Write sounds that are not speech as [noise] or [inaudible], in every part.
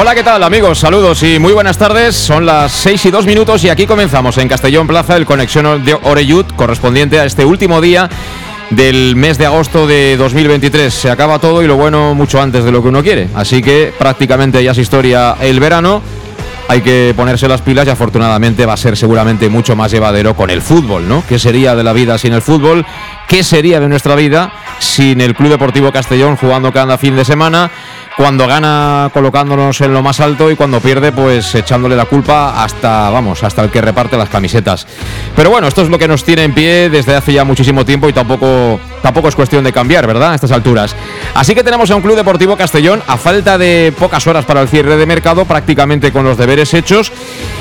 Hola, ¿qué tal amigos? Saludos y muy buenas tardes. Son las 6 y 2 minutos y aquí comenzamos en Castellón Plaza el conexión de Oreyud correspondiente a este último día del mes de agosto de 2023. Se acaba todo y lo bueno mucho antes de lo que uno quiere. Así que prácticamente ya es historia el verano. Hay que ponerse las pilas y afortunadamente va a ser seguramente mucho más llevadero con el fútbol, ¿no? ¿Qué sería de la vida sin el fútbol? ¿Qué sería de nuestra vida sin el Club Deportivo Castellón jugando cada fin de semana? Cuando gana colocándonos en lo más alto y cuando pierde pues echándole la culpa hasta, vamos, hasta el que reparte las camisetas. Pero bueno, esto es lo que nos tiene en pie desde hace ya muchísimo tiempo y tampoco, tampoco es cuestión de cambiar, ¿verdad? A estas alturas. Así que tenemos a un Club Deportivo Castellón a falta de pocas horas para el cierre de mercado, prácticamente con los deberes hechos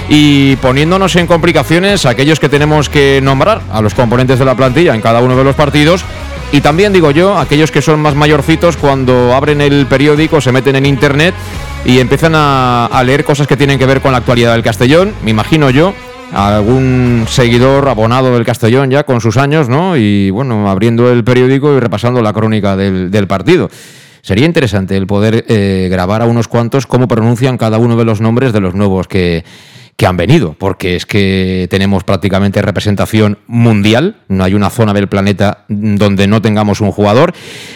y poniéndonos en complicaciones aquellos que tenemos que nombrar a los componentes de la plantilla en cada uno de los partidos y también digo yo, aquellos que son más mayorcitos, cuando abren el periódico, se meten en internet y empiezan a, leer cosas que tienen que ver con la actualidad del Castellón, me imagino yo, algún seguidor abonado del Castellón ya con sus años, ¿no? Y bueno, abriendo el periódico y repasando la crónica del, partido. Sería interesante el poder eh, grabar a unos cuantos cómo pronuncian cada uno de los nombres de los nuevos que, que han venido, porque es que tenemos prácticamente representación mundial, no hay una zona del planeta donde no tengamos un jugador,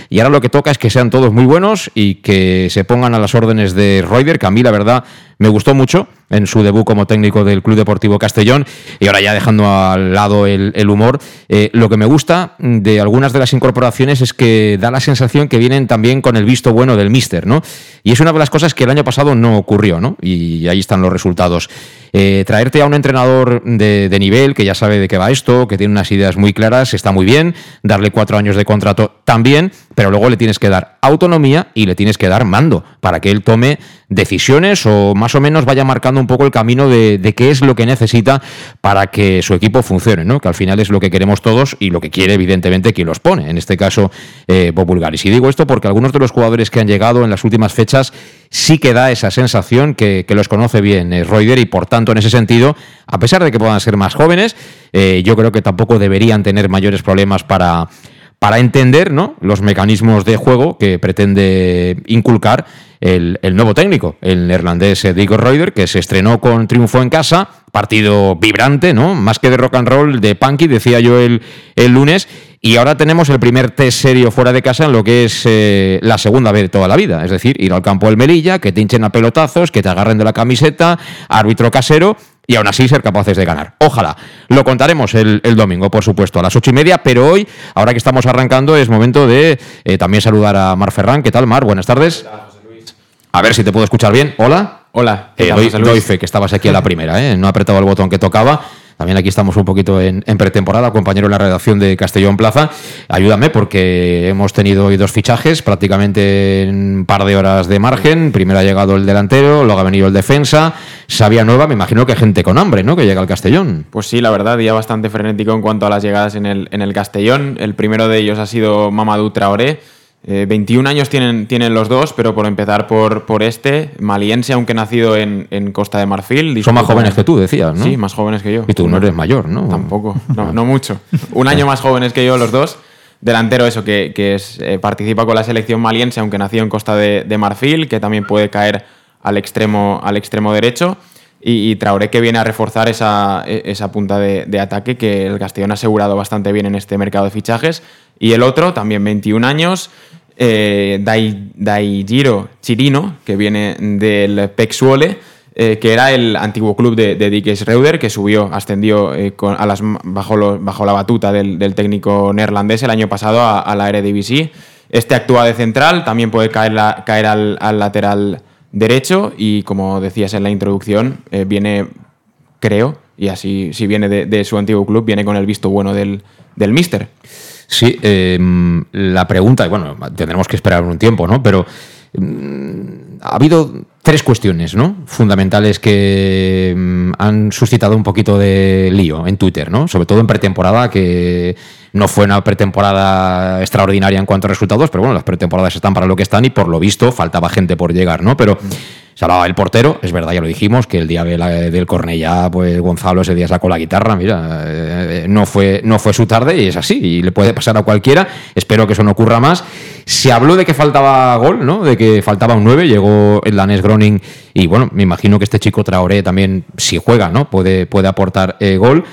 y ahora lo que toca es que sean todos muy buenos y que se pongan a las órdenes de Reuter, que a mí la verdad me gustó mucho en su debut como técnico del Club Deportivo Castellón. Y ahora ya dejando al lado el, humor, eh, lo que me gusta de algunas de las incorporaciones es que da la sensación que vienen también con el visto bueno del míster, ¿no? Y es una de las cosas que el año pasado no ocurrió, ¿no? Y ahí están los resultados. Eh, traerte a un entrenador de, de, nivel que ya sabe de qué va esto, que tiene unas ideas muy claras, está muy bien. Darle cuatro años de contrato también, pero luego le tienes que dar autonomía y le tienes que dar mando para que él tome decisiones o más o menos vaya marcando un poco el camino de, qué es lo que necesita para que su equipo funcione, ¿no? que al final es lo que queremos todos y lo que quiere evidentemente quien los pone, en este caso eh, Bob Bulgaris. Y digo esto porque algunos de los jugadores que han llegado en las últimas fechas sí que da esa sensación que, los conoce bien eh, y por tanto en ese sentido, a pesar de que puedan ser más jóvenes, eh, yo creo que tampoco deberían tener mayores problemas para para entender ¿no? los mecanismos de juego que pretende inculcar el, nuevo técnico, el neerlandés Diego Reuter, que se estrenó con triunfo en casa, partido vibrante, ¿no? Más que de rock and roll, de punky, decía yo el, el lunes. Y ahora tenemos el primer test serio fuera de casa en lo que es eh, la segunda vez de toda la vida. Es decir, ir al campo del Melilla, que te hinchen a pelotazos, que te agarren de la camiseta, árbitro casero y aún así ser capaces de ganar. Ojalá. Lo contaremos el, domingo, por supuesto, a las ocho y media, pero hoy, ahora que estamos arrancando, es momento de eh, también saludar a Mar Ferran. ¿Qué tal, Mar? Buenas tardes. A ver si te puedo escuchar bien. Hola. Hola. Eh, doy, fe que estabas aquí a la primera, ¿eh? No he apretado el botón que tocaba. También aquí estamos un poquito en, pretemporada, compañero en la redacción de Castellón Plaza. Ayúdame porque hemos tenido hoy dos fichajes, prácticamente en un par de horas de margen. Primero ha llegado el delantero, luego ha venido el defensa. Sabía nueva, me imagino que gente con hambre, ¿no? Que llega al Castellón. Pues sí, la verdad, día bastante frenético en cuanto a las llegadas en el, en el Castellón. El primero de ellos ha sido Mamadou Traoré 21 eh, años tienen, tienen los dos, pero por empezar por, por este, maliense, aunque nacido en, Costa de Marfil. Son más jóvenes que tú, decías, ¿no? Sí, más jóvenes que yo. Y tú no eres mayor, ¿no? Tampoco, no, no mucho. Un año más jóvenes que yo los dos. Delantero eso, que, que es, eh, participa con la selección maliense, aunque nació en Costa de, Marfil, que también puede caer al extremo, al extremo derecho. Y, Traoré que viene a reforzar esa, e, esa punta de, de, ataque que el Castellón ha asegurado bastante bien en este mercado de fichajes. Y el otro, también 21 años, eh, Dai, Daigiro Chirino, que viene del Pexuole, eh, que era el antiguo club de, de Dick que subió, ascendió eh, a las, bajo, bajo la batuta del, técnico neerlandés el año pasado a, a la Eredivisie. Este actúa de central, también puede caer, caer al, al lateral derecho y, como decías en la introducción, eh, viene, creo, y así si viene de, de su antiguo club, viene con el visto bueno del, del míster. Sí, eh, la pregunta, y bueno, tendremos que esperar un tiempo, ¿no? Pero mm, ha habido tres cuestiones, ¿no? Fundamentales que mm, han suscitado un poquito de lío en Twitter, ¿no? Sobre todo en pretemporada, que no fue una pretemporada extraordinaria en cuanto a resultados, pero bueno, las pretemporadas están para lo que están y por lo visto faltaba gente por llegar, ¿no? Pero se hablaba del portero, es verdad, ya lo dijimos, que el día de la- del Cornellá, pues Gonzalo ese día sacó la guitarra, mira, eh, no, fue, no fue su tarde y es así, y le puede pasar a cualquiera, espero que eso no ocurra más. Se habló de que faltaba gol, ¿no? De que faltaba un 9, llegó el danés Groning y bueno, me imagino que este chico Traoré también, si juega, ¿no? Puede, puede aportar eh, gol.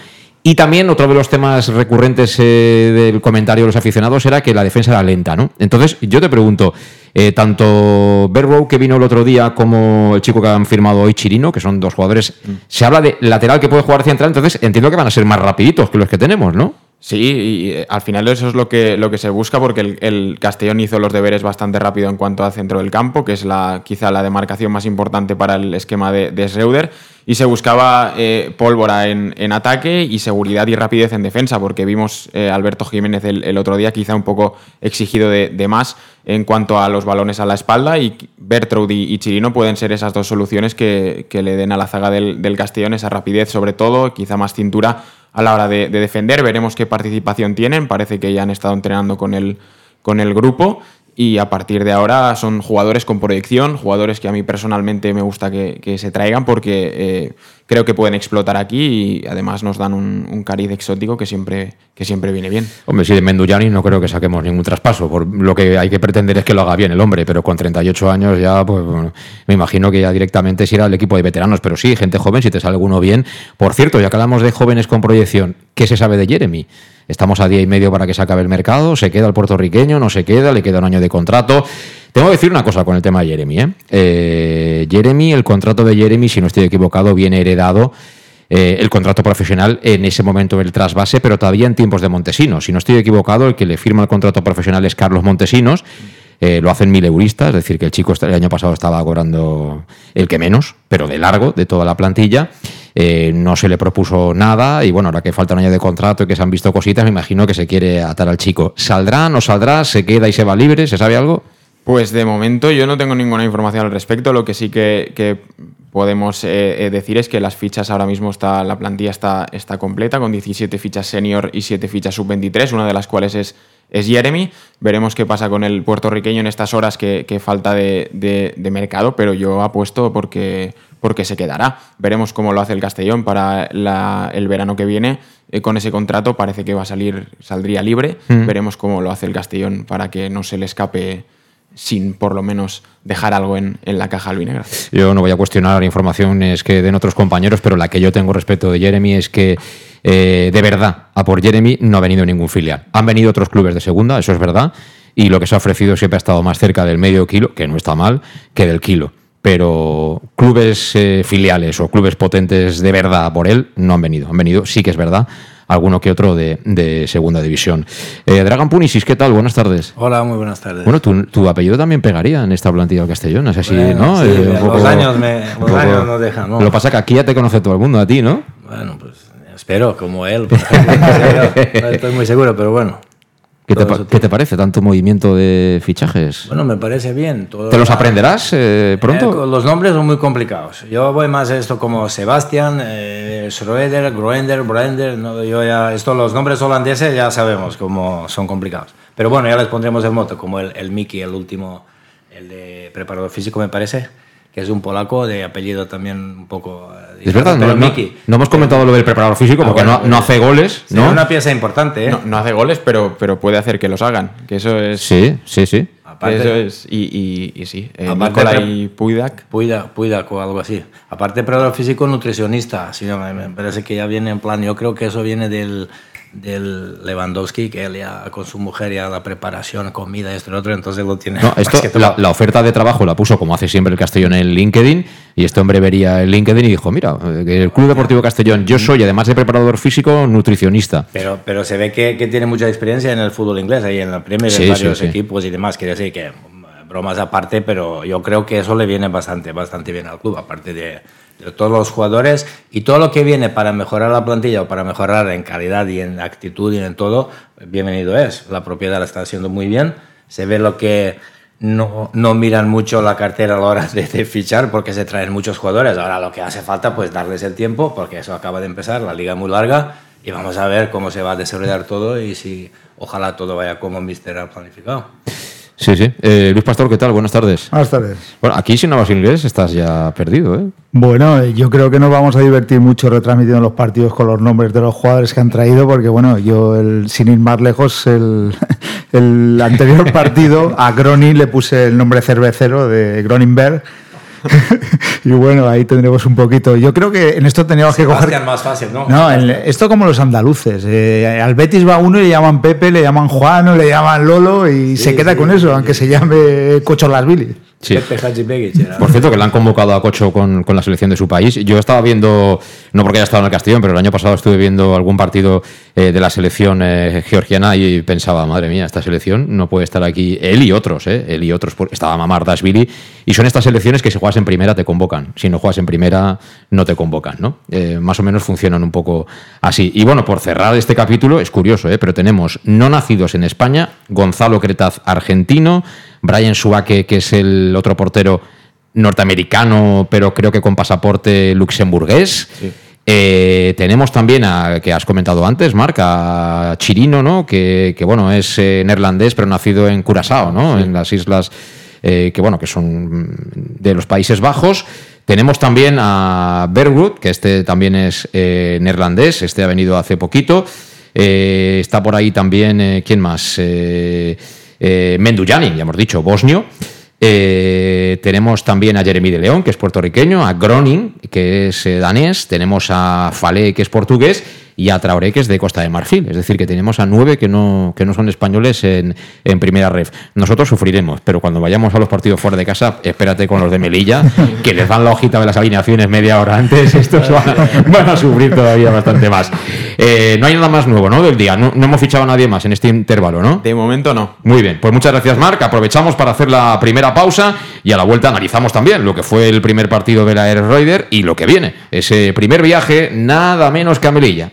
Y también otro de los temas recurrentes eh, del comentario de los aficionados era que la defensa era lenta, ¿no? Entonces, yo te pregunto, eh, tanto Berrow que vino el otro día como el chico que han firmado hoy, Chirino, que son dos jugadores, se habla de lateral que puede jugar central, entonces entiendo que van a ser más rapiditos que los que tenemos, ¿no? Sí, y eh, al final eso es lo que, lo que se busca porque el, el Castellón hizo los deberes bastante rápido en cuanto al centro del campo, que es la, quizá la demarcación más importante para el esquema de, de y se buscaba eh, pólvora en, en ataque y seguridad y rapidez en defensa, porque vimos eh, Alberto Jiménez el, el otro día quizá un poco exigido de, de más en cuanto a los balones a la espalda y Bertraud y, y Chirino pueden ser esas dos soluciones que, que le den a la zaga del, del Castellón esa rapidez sobre todo, quizá más cintura a la hora de, de defender. Veremos qué participación tienen. Parece que ya han estado entrenando con el, con el grupo. Y a partir de ahora son jugadores con proyección, jugadores que a mí personalmente me gusta que, se traigan porque eh, creo que pueden explotar aquí y además nos dan un, cariz exótico que siempre, que siempre viene bien. Hombre, si de Menduyani no creo que saquemos ningún traspaso. Por lo que hay que pretender es que lo haga bien el hombre, pero con 38 años ya, pues bueno, me imagino que ya directamente se irá al equipo de veteranos. Pero sí, gente joven, si te sale alguno bien. Por cierto, ya que hablamos de jóvenes con proyección, ¿qué se sabe de Jeremy? Estamos a día y medio para que se acabe el mercado. ¿Se queda el puertorriqueño? ¿No se queda? ¿Le queda un año de contrato? Tengo que decir una cosa con el tema de Jeremy. ¿eh? Eh, Jeremy, el contrato de Jeremy, si no estoy equivocado, viene heredado eh, el contrato profesional en ese momento del trasvase, pero todavía en tiempos de Montesinos. Si no estoy equivocado, el que le firma el contrato profesional es Carlos Montesinos. Eh, lo hacen mil euristas, es decir, que el chico el año pasado estaba cobrando el que menos, pero de largo, de toda la plantilla. Eh, no se le propuso nada y bueno, ahora que falta un año de contrato y que se han visto cositas, me imagino que se quiere atar al chico. ¿Saldrá, no saldrá? ¿Se queda y se va libre? ¿Se sabe algo? Pues de momento yo no tengo ninguna información al respecto. Lo que sí que, podemos eh, eh, decir es que las fichas ahora mismo está, la plantilla está, está completa con 17 fichas senior y 7 fichas sub-23, una de las cuales es, es Jeremy. Veremos qué pasa con el puertorriqueño en estas horas que, falta de- de mercado, pero yo apuesto porque, porque se quedará. Veremos cómo lo hace el Castellón para la- el verano que viene. Eh, con ese contrato parece que va a salir, saldría libre. Veremos cómo lo hace el Castellón para que no se le escape sin por lo menos dejar algo en, en la caja albinegra. Yo no voy a cuestionar informaciones que den otros compañeros, pero la que yo tengo respecto de Jeremy es que eh, de verdad a por Jeremy no ha venido ningún filial. Han venido otros clubes de segunda, eso es verdad, y lo que se ha ofrecido siempre ha estado más cerca del medio kilo, que no está mal, que del kilo. Pero clubes eh, filiales o clubes potentes de verdad por él no han venido. Han venido, sí que es verdad, alguno que otro de, de segunda división. Eh, Dragan Punisis, ¿qué tal? Buenas tardes. Hola, muy buenas tardes. Bueno, tu, tu apellido también pegaría en esta plantilla del Castellón, es así, Bueno, ¿no? sí, Eh, los años me- los un poco- años no dejan, ¿no? Lo que pasa que aquí ya te conoce todo el mundo, a ti, ¿no? Bueno, pues espero, como él. por ejemplo, [laughs] no estoy muy seguro, pero bueno. ¿Qué te, qué parece tanto movimiento de fichajes? Bueno, me parece bien. todo ¿Te los la- aprenderás eh, Eh, pronto? los nombres son muy complicados. Yo voy más a esto como Sebastián, eh, Schroeder, Groender, Brender. No, yo ya, esto, los nombres holandeses ya sabemos cómo son complicados. Pero bueno, ya les pondremos el moto, como el, el Miki, el último, el de preparador físico, me parece, que es un polaco de apellido también un poco. Es verdad, pero no, no- Miki. no hemos comentado lo del preparador físico Ah, porque bueno, no, no hace goles, ¿no? una pieza importante, ¿eh? No, no hace goles, pero, pero puede hacer que los hagan. Que eso es. Sí, sí, sí. Aparte- eso es y, y- y sí. Eh, Nicolai Puidak. Puida, Puida o algo así. Aparte, preparador físico, nutricionista. Sí, me parece que ya viene en plan. Yo creo que eso viene del, del Lewandowski, que él ya con su mujer ya la preparación, comida, esto y lo otro, entonces lo tiene. No, esto, la, oferta de trabajo la puso como hace siempre el Castellón en LinkedIn y este hombre vería el LinkedIn y dijo, mira, eh, el Club Deportivo Castellón, yo soy además de preparador físico, nutricionista. Pero, pero se ve que, que tiene mucha experiencia en el fútbol inglés, ahí en la Premier, Sí, en sí, varios sí. equipos y demás. Quiere decir que, mm, bromas aparte, pero yo creo que eso le viene bastante, bastante bien al club, aparte de, todos los jugadores y todo lo que viene para mejorar la plantilla o para mejorar en calidad y en actitud y en todo, bienvenido es. La propiedad la está haciendo muy bien. Se ve lo que no, no miran mucho la cartera a la hora de, de fichar porque se traen muchos jugadores. Ahora lo que hace falta pues darles el tiempo porque eso acaba de empezar, la liga es muy larga y vamos a ver cómo se va a desarrollar todo y si ojalá todo vaya como Mister ha planificado. Sí, sí. Eh, Luis Pastor, ¿qué tal? Buenas tardes. Buenas tardes. Bueno, aquí si no hablas inglés estás ya perdido, ¿eh? Bueno, yo creo que nos vamos a divertir mucho retransmitiendo los partidos con los nombres de los jugadores que han traído, porque bueno, yo, el, sin ir más lejos, el, [laughs] el anterior partido a Groning le puse el nombre cervecero de Groninberg. [laughs] y bueno, ahí tendremos un poquito. Yo creo que en esto teníamos que coger. Más fácil, ¿no? No, esto como los andaluces. eh, al Betis va uno y le llaman Pepe, le llaman Juan o le llaman Lolo y se queda sí, con eso, sí, aunque se llame Cocho Las Bilis. Sí. Por cierto, que le han convocado a Cocho con, con la selección de su país. Yo estaba viendo, no porque haya estado en el Castellón, pero el año pasado estuve viendo algún partido eh, de la selección eh, georgiana y pensaba, madre mía, esta selección no puede estar aquí. Él y otros, ¿eh? Él y otros. porque Estaba Mamar Dashvili. Y son estas selecciones que si juegas en primera te convocan. Si no juegas en primera no te convocan, ¿no? Eh, más o menos funcionan un poco así. Y bueno, por cerrar este capítulo, es curioso, ¿eh? Pero tenemos no nacidos en España, Gonzalo Cretaz, argentino, Brian Suake, que es el otro portero norteamericano, pero creo que con pasaporte luxemburgués. Eh, tenemos también a, que has comentado antes, Marc, a Chirino, ¿no? Que, que, bueno, es eh, neerlandés, pero nacido en Curazao, ¿no? En las islas eh, que, bueno, que son de los Países Bajos. Tenemos también a Bergwood, que este también es neerlandés, este ha venido hace poquito. Está por ahí también, ¿quién más? Eh, Menduyanin, ya hemos dicho, bosnio. Eh, tenemos también a Jeremy de León, que es puertorriqueño, a Groning, que es eh, danés, tenemos a Falé, que es portugués, y a Traoré, que es de Costa de Marfil. Es decir, que tenemos a nueve que no, que no son españoles en, en primera ref. Nosotros sufriremos, pero cuando vayamos a los partidos fuera de casa, espérate con los de Melilla, que les dan la hojita de las alineaciones media hora antes. [laughs] Estos van, a- van a sufrir todavía bastante más. Eh, no hay nada más nuevo, ¿no? Del día. No, no hemos fichado a nadie más en este intervalo, ¿no? De momento no. Muy bien, pues muchas gracias Marc. Aprovechamos para hacer la primera pausa y a la vuelta analizamos también lo que fue el primer partido de la Air Raider y lo que viene. Ese primer viaje, nada menos que a Melilla,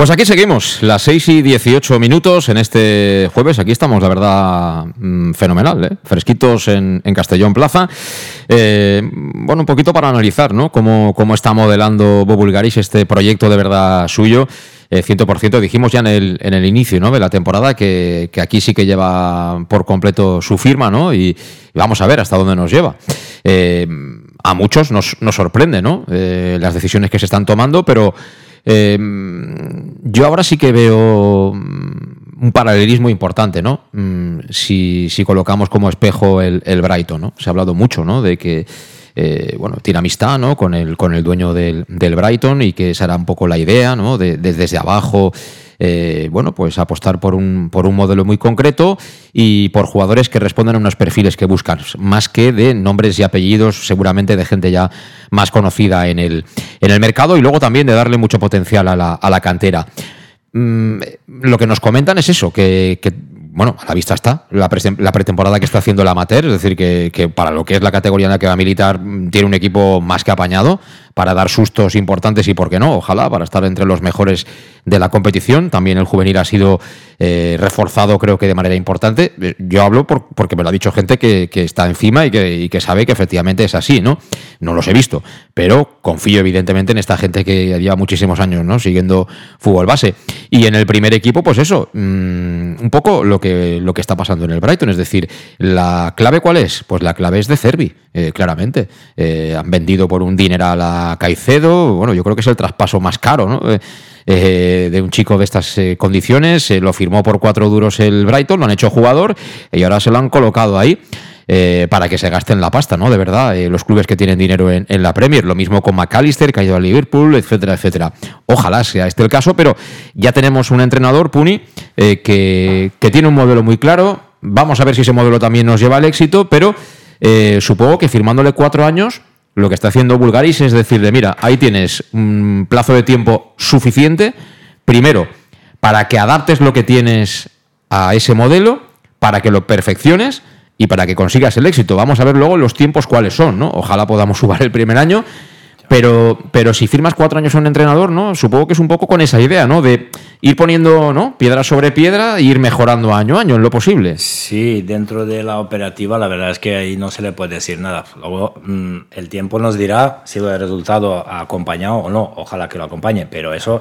Pues aquí seguimos, las 6 y 18 minutos en este jueves. Aquí estamos, la verdad, mm, fenomenal, ¿eh? fresquitos en, Castellón Plaza. Eh, bueno, un poquito para analizar ¿no? cómo, cómo está modelando Bob Bulgaris este proyecto de verdad suyo. Eh, 100% dijimos ya en el, en el inicio ¿no? de la temporada que, que aquí sí que lleva por completo su firma ¿no? y, y vamos a ver hasta dónde nos lleva. Eh, a muchos nos, nos sorprende ¿no? Eh, las decisiones que se están tomando, pero eh, yo ahora sí que veo mm, un paralelismo importante, ¿no? Mm, Si, colocamos como espejo el, el Brighton, ¿no? Se ha hablado mucho, ¿no? De que eh, bueno, tiene amistad ¿no? con, el, con el dueño del, Brighton y que será un poco la idea, ¿no? De, de- desde abajo, eh, bueno, pues apostar por un, por un modelo muy concreto y por jugadores que respondan a unos perfiles que buscan, más que de nombres y apellidos, seguramente de gente ya más conocida en el, en el mercado y luego también de darle mucho potencial a la, a la cantera. Mm, lo que nos comentan es eso, que, bueno, a la vista está la pretemporada que está haciendo el amateur, es decir, que, que para lo que es la categoría en la que va a militar mm, tiene un equipo más que apañado para dar sustos importantes y, por qué no, ojalá, para estar entre los mejores de la competición. También el juvenil ha sido eh, reforzado, creo que de manera importante. Eh, Yo hablo por- porque me lo ha dicho gente que, está encima y que, sabe que efectivamente es así, ¿no? No los he visto, pero confío evidentemente en esta gente que lleva muchísimos años, ¿no? Siguiendo fútbol base. Y en el primer equipo, pues eso, mm, un poco lo que, lo que está pasando en el Brighton. Es decir, ¿la clave cuál es? Pues la clave es de Cervi, eh, claramente. Eh, han vendido por un dineral a Caicedo. Bueno, yo creo que es el traspaso más caro. Eh, eh, de un chico de estas eh, condiciones. lo firmó por cuatro duros el Brighton, lo han hecho jugador y ahora se lo han colocado ahí. para que se gasten la pasta, ¿no? De verdad, los clubes que tienen dinero en, la Premier. Lo mismo con McAllister, que ha ido a Liverpool, etcétera, etcétera. Ojalá sea este el caso, pero ya tenemos un entrenador, Puni, que, tiene un modelo muy claro. Vamos a ver si ese modelo también nos lleva al éxito, pero supongo que firmándole cuatro años, lo que está haciendo Bulgaris es decirle, mira, ahí tienes un plazo de tiempo suficiente, primero, para que adaptes lo que tienes a ese modelo, para que lo perfecciones y para que consigas el éxito. Vamos a ver luego los tiempos cuáles son, ¿no? Ojalá podamos [laughs] subir el primer año pero, pero si firmas cuatro años a un entrenador, ¿no? Supongo que es un poco con esa idea, ¿no? De ir poniendo, ¿no? Piedra sobre piedra e ir mejorando año a año en lo posible. Sí, dentro de la operativa, la verdad es que ahí no se le puede decir nada. Luego, mm, el tiempo nos dirá si el resultado ha acompañado o no. Ojalá que lo acompañe, pero eso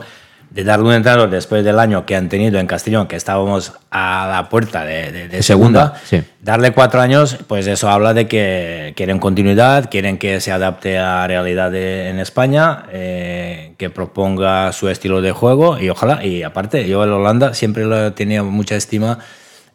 de darle un entrenador después del año que han tenido en Castellón, que estábamos a la puerta de, segunda, darle cuatro años, pues eso habla de que quieren continuidad, quieren que se adapte a la realidad en España, eh, que proponga su estilo de juego y ojalá, y aparte, yo en Holanda siempre lo tenía mucha estima.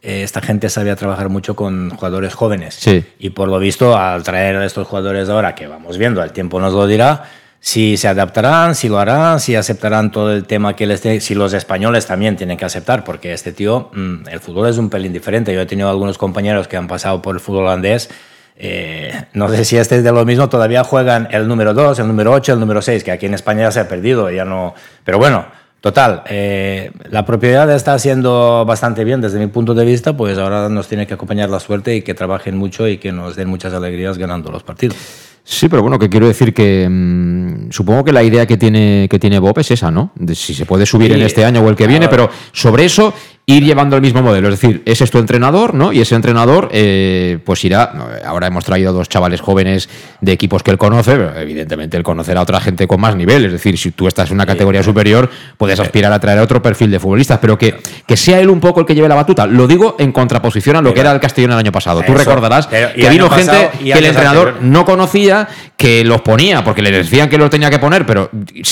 Eh, esta gente sabía trabajar mucho con jugadores jóvenes. Y por lo visto, al traer a estos jugadores ahora, que vamos viendo, el tiempo nos lo dirá, si se adaptarán, si lo harán, si aceptarán todo el tema que les dé, si los españoles también tienen que aceptar, porque este tío, mm, el fútbol es un pelín diferente. Yo he tenido algunos compañeros que han pasado por el fútbol holandés. Eh, no sé si este es de lo mismo, todavía juegan el número 2, el número 8, el número 6, que aquí en España ya se ha perdido, ya no. Pero bueno, total, eh, la propiedad está haciendo bastante bien desde mi punto de vista, pues ahora nos tiene que acompañar la suerte y que trabajen mucho y que nos den muchas alegrías ganando los partidos. Sí, pero bueno, que quiero decir que mm, supongo que la idea que tiene, que tiene Bob es esa, ¿no? De si se puede subir en este año o el que viene, pero sobre eso ir llevando el mismo modelo. Es decir, ese es tu entrenador, ¿no? Y ese entrenador, eh, pues irá. Ahora hemos traído dos chavales jóvenes de equipos que él conoce, pero evidentemente él conocerá a otra gente con más nivel. Es decir, si tú estás en una categoría superior, puedes aspirar a traer otro perfil de futbolistas, pero que, que sea él un poco el que lleve la batuta. Lo digo en contraposición a lo que era el Castellón el año pasado. Tú recordarás que vino gente que el entrenador no conocía, que los ponía porque le decían que los tenía que poner, pero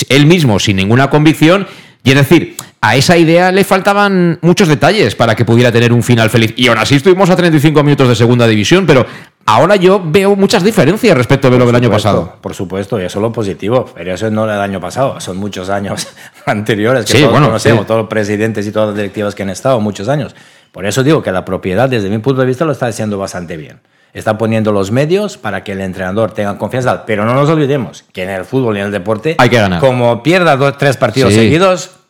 él mismo, sin ninguna convicción, y es decir, a esa idea le faltaban muchos detalles para que pudiera tener un final feliz. Y aún así estuvimos a 35 minutos de segunda división, pero ahora yo veo muchas diferencias respecto de lo del año pasado. Por supuesto, y eso es lo positivo. Pero eso no es del año pasado, son muchos años [laughs] anteriores que todos bueno, conocemos, todos los presidentes y todas las directivas que han estado, muchos años. Por eso digo que la propiedad, desde mi punto de vista, lo está haciendo bastante bien. Está poniendo los medios para que el entrenador tenga confianza. Pero no nos olvidemos que en el fútbol y en el deporte, hay que ganar. como pierda dos, tres partidos seguidos,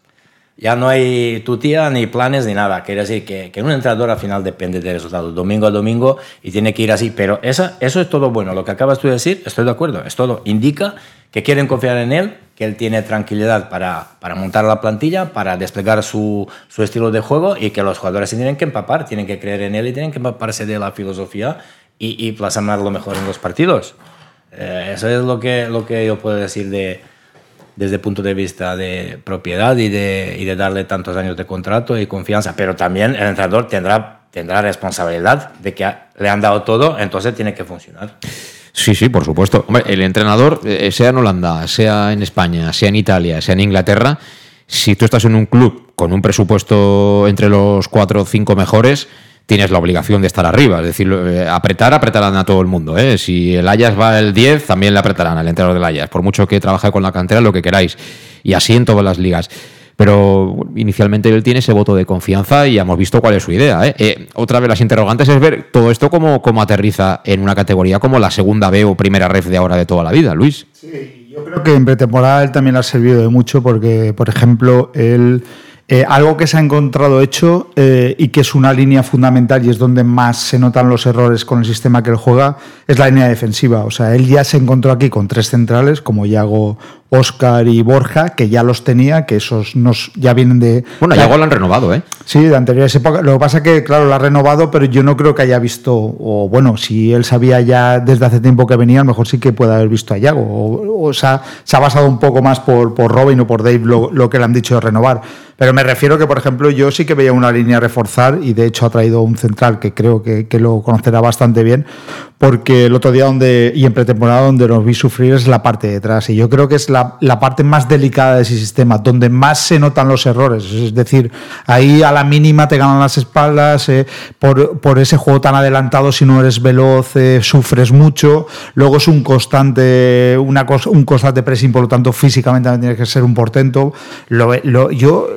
ya no hay tutía ni planes ni nada. Quiere decir que, que un entrenador al final depende del resultado, domingo a domingo, y tiene que ir así. Pero esa, eso es todo bueno. Lo que acabas de decir, estoy de acuerdo. Es todo. Indica que quieren confiar en él, que él tiene tranquilidad para, para montar la plantilla, para desplegar su, su, estilo de juego y que los jugadores se tienen que empapar, tienen que creer en él y tienen que empaparse de la filosofía y, y plasmar lo mejor en los partidos. Eh, eso es lo que, lo que yo puedo decir de desde el punto de vista de propiedad y de, y de darle tantos años de contrato y confianza. Pero también el entrenador tendrá, tendrá responsabilidad de que le han dado todo, entonces tiene que funcionar. Sí, sí, por supuesto. el entrenador, eh, sea en Holanda, sea en España, sea en Italia, sea en Inglaterra, si tú estás en un club con un presupuesto entre los cuatro o cinco mejores, tienes la obligación de estar arriba. Es decir, eh, apretar, apretarán a todo el mundo. ¿eh? Si el Ayas va el 10, también le apretarán al entrenador del Ayas, por mucho que trabaje con la cantera, lo que queráis. Y así en todas las ligas. Pero inicialmente él tiene ese voto de confianza y hemos visto cuál es su idea. ¿eh? otra vez las interrogantes es ver todo esto cómo, cómo aterriza en una categoría como la segunda B o primera ref de ahora de toda la vida, Luis. Sí, yo creo que en pretemporada él también ha servido de mucho porque, por ejemplo, él... Eh, algo que se ha encontrado hecho eh, y que es una línea fundamental y es donde más se notan los errores con el sistema que él juega es la línea defensiva. O sea, él ya se encontró aquí con tres centrales como Yago, Oscar y Borja, que ya los tenía, que esos nos, ya vienen de... Bueno, Yago lo han renovado, ¿eh? Sí, de anteriores épocas. Lo que pasa es que, claro, lo ha renovado, pero yo no creo que haya visto, o bueno, si él sabía ya desde hace tiempo que venía, a lo mejor sí que puede haber visto a Yago. O, o sea, se ha basado un poco más por, por Robin o por Dave lo, lo que le han dicho de renovar. Pero me refiero que, por ejemplo, yo sí que veía una línea a reforzar y de hecho ha traído un central que creo que, que lo conocerá bastante bien, porque el otro día donde, y en pretemporada donde nos vi sufrir es la parte de atrás. Y yo creo que es la, la, parte más delicada de ese sistema, donde más se notan los errores. Es decir, ahí a la mínima te ganan las espaldas, eh, por, por, ese juego tan adelantado, si no eres veloz, eh, sufres mucho. Luego es un constante, una un constante pressing, por lo tanto, físicamente también tienes que ser un portento. Lo, lo, yo,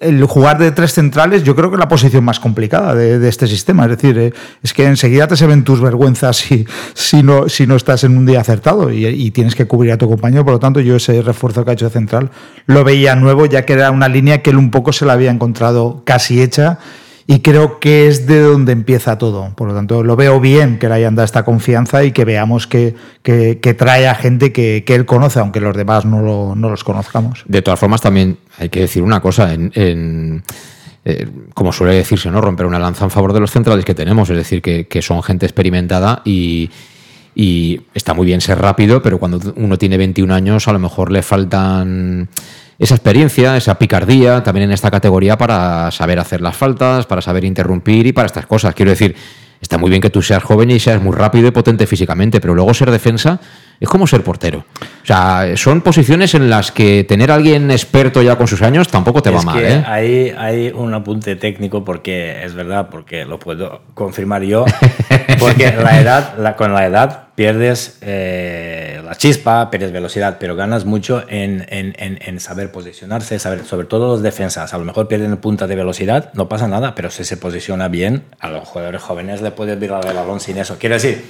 el jugar de tres centrales, yo creo que es la posición más complicada de, este sistema. Es decir, eh, es que enseguida te se ven tus vergüenza si, si, no, si no estás en un día acertado y tienes que cubrir a tu compañero por lo tanto yo ese refuerzo que ha hecho central lo veía nuevo, ya que era una línea que él un poco se la había encontrado casi hecha y creo que es de donde empieza todo. Por lo tanto, lo veo bien que le hayan dado esta confianza y que veamos que, que, que trae a gente que, que, él conoce, aunque los demás no, lo, no, los conozcamos. De todas formas, también hay que decir una cosa, en, en eh, como suele decirse, ¿no? romper una lanza en favor de los centrales que tenemos, es decir, que son gente experimentada y, y está muy bien ser rápido, pero cuando uno tiene 21 años a lo mejor le faltan esa experiencia, esa picardía también en esta categoría para saber hacer las faltas, para saber interrumpir y para estas cosas. Quiero decir, está muy bien que tú seas joven y seas muy rápido y potente físicamente, pero luego ser defensa es como ser portero. O sea, son posiciones en las que tener a alguien experto ya con sus años tampoco te es va mal. que ¿eh? Hay, hay un apunte técnico porque es verdad, porque lo puedo confirmar yo, [laughs] porque la edad, la, con la edad pierdes eh, la chispa, pierdes velocidad, pero ganas mucho en, en, en, en, saber posicionarse, saber, sobre todo los defensas. A lo mejor pierden punta de velocidad, no pasa nada, pero si se posiciona bien, a los jugadores jóvenes le puedes virar el balón sin eso. Quiero decir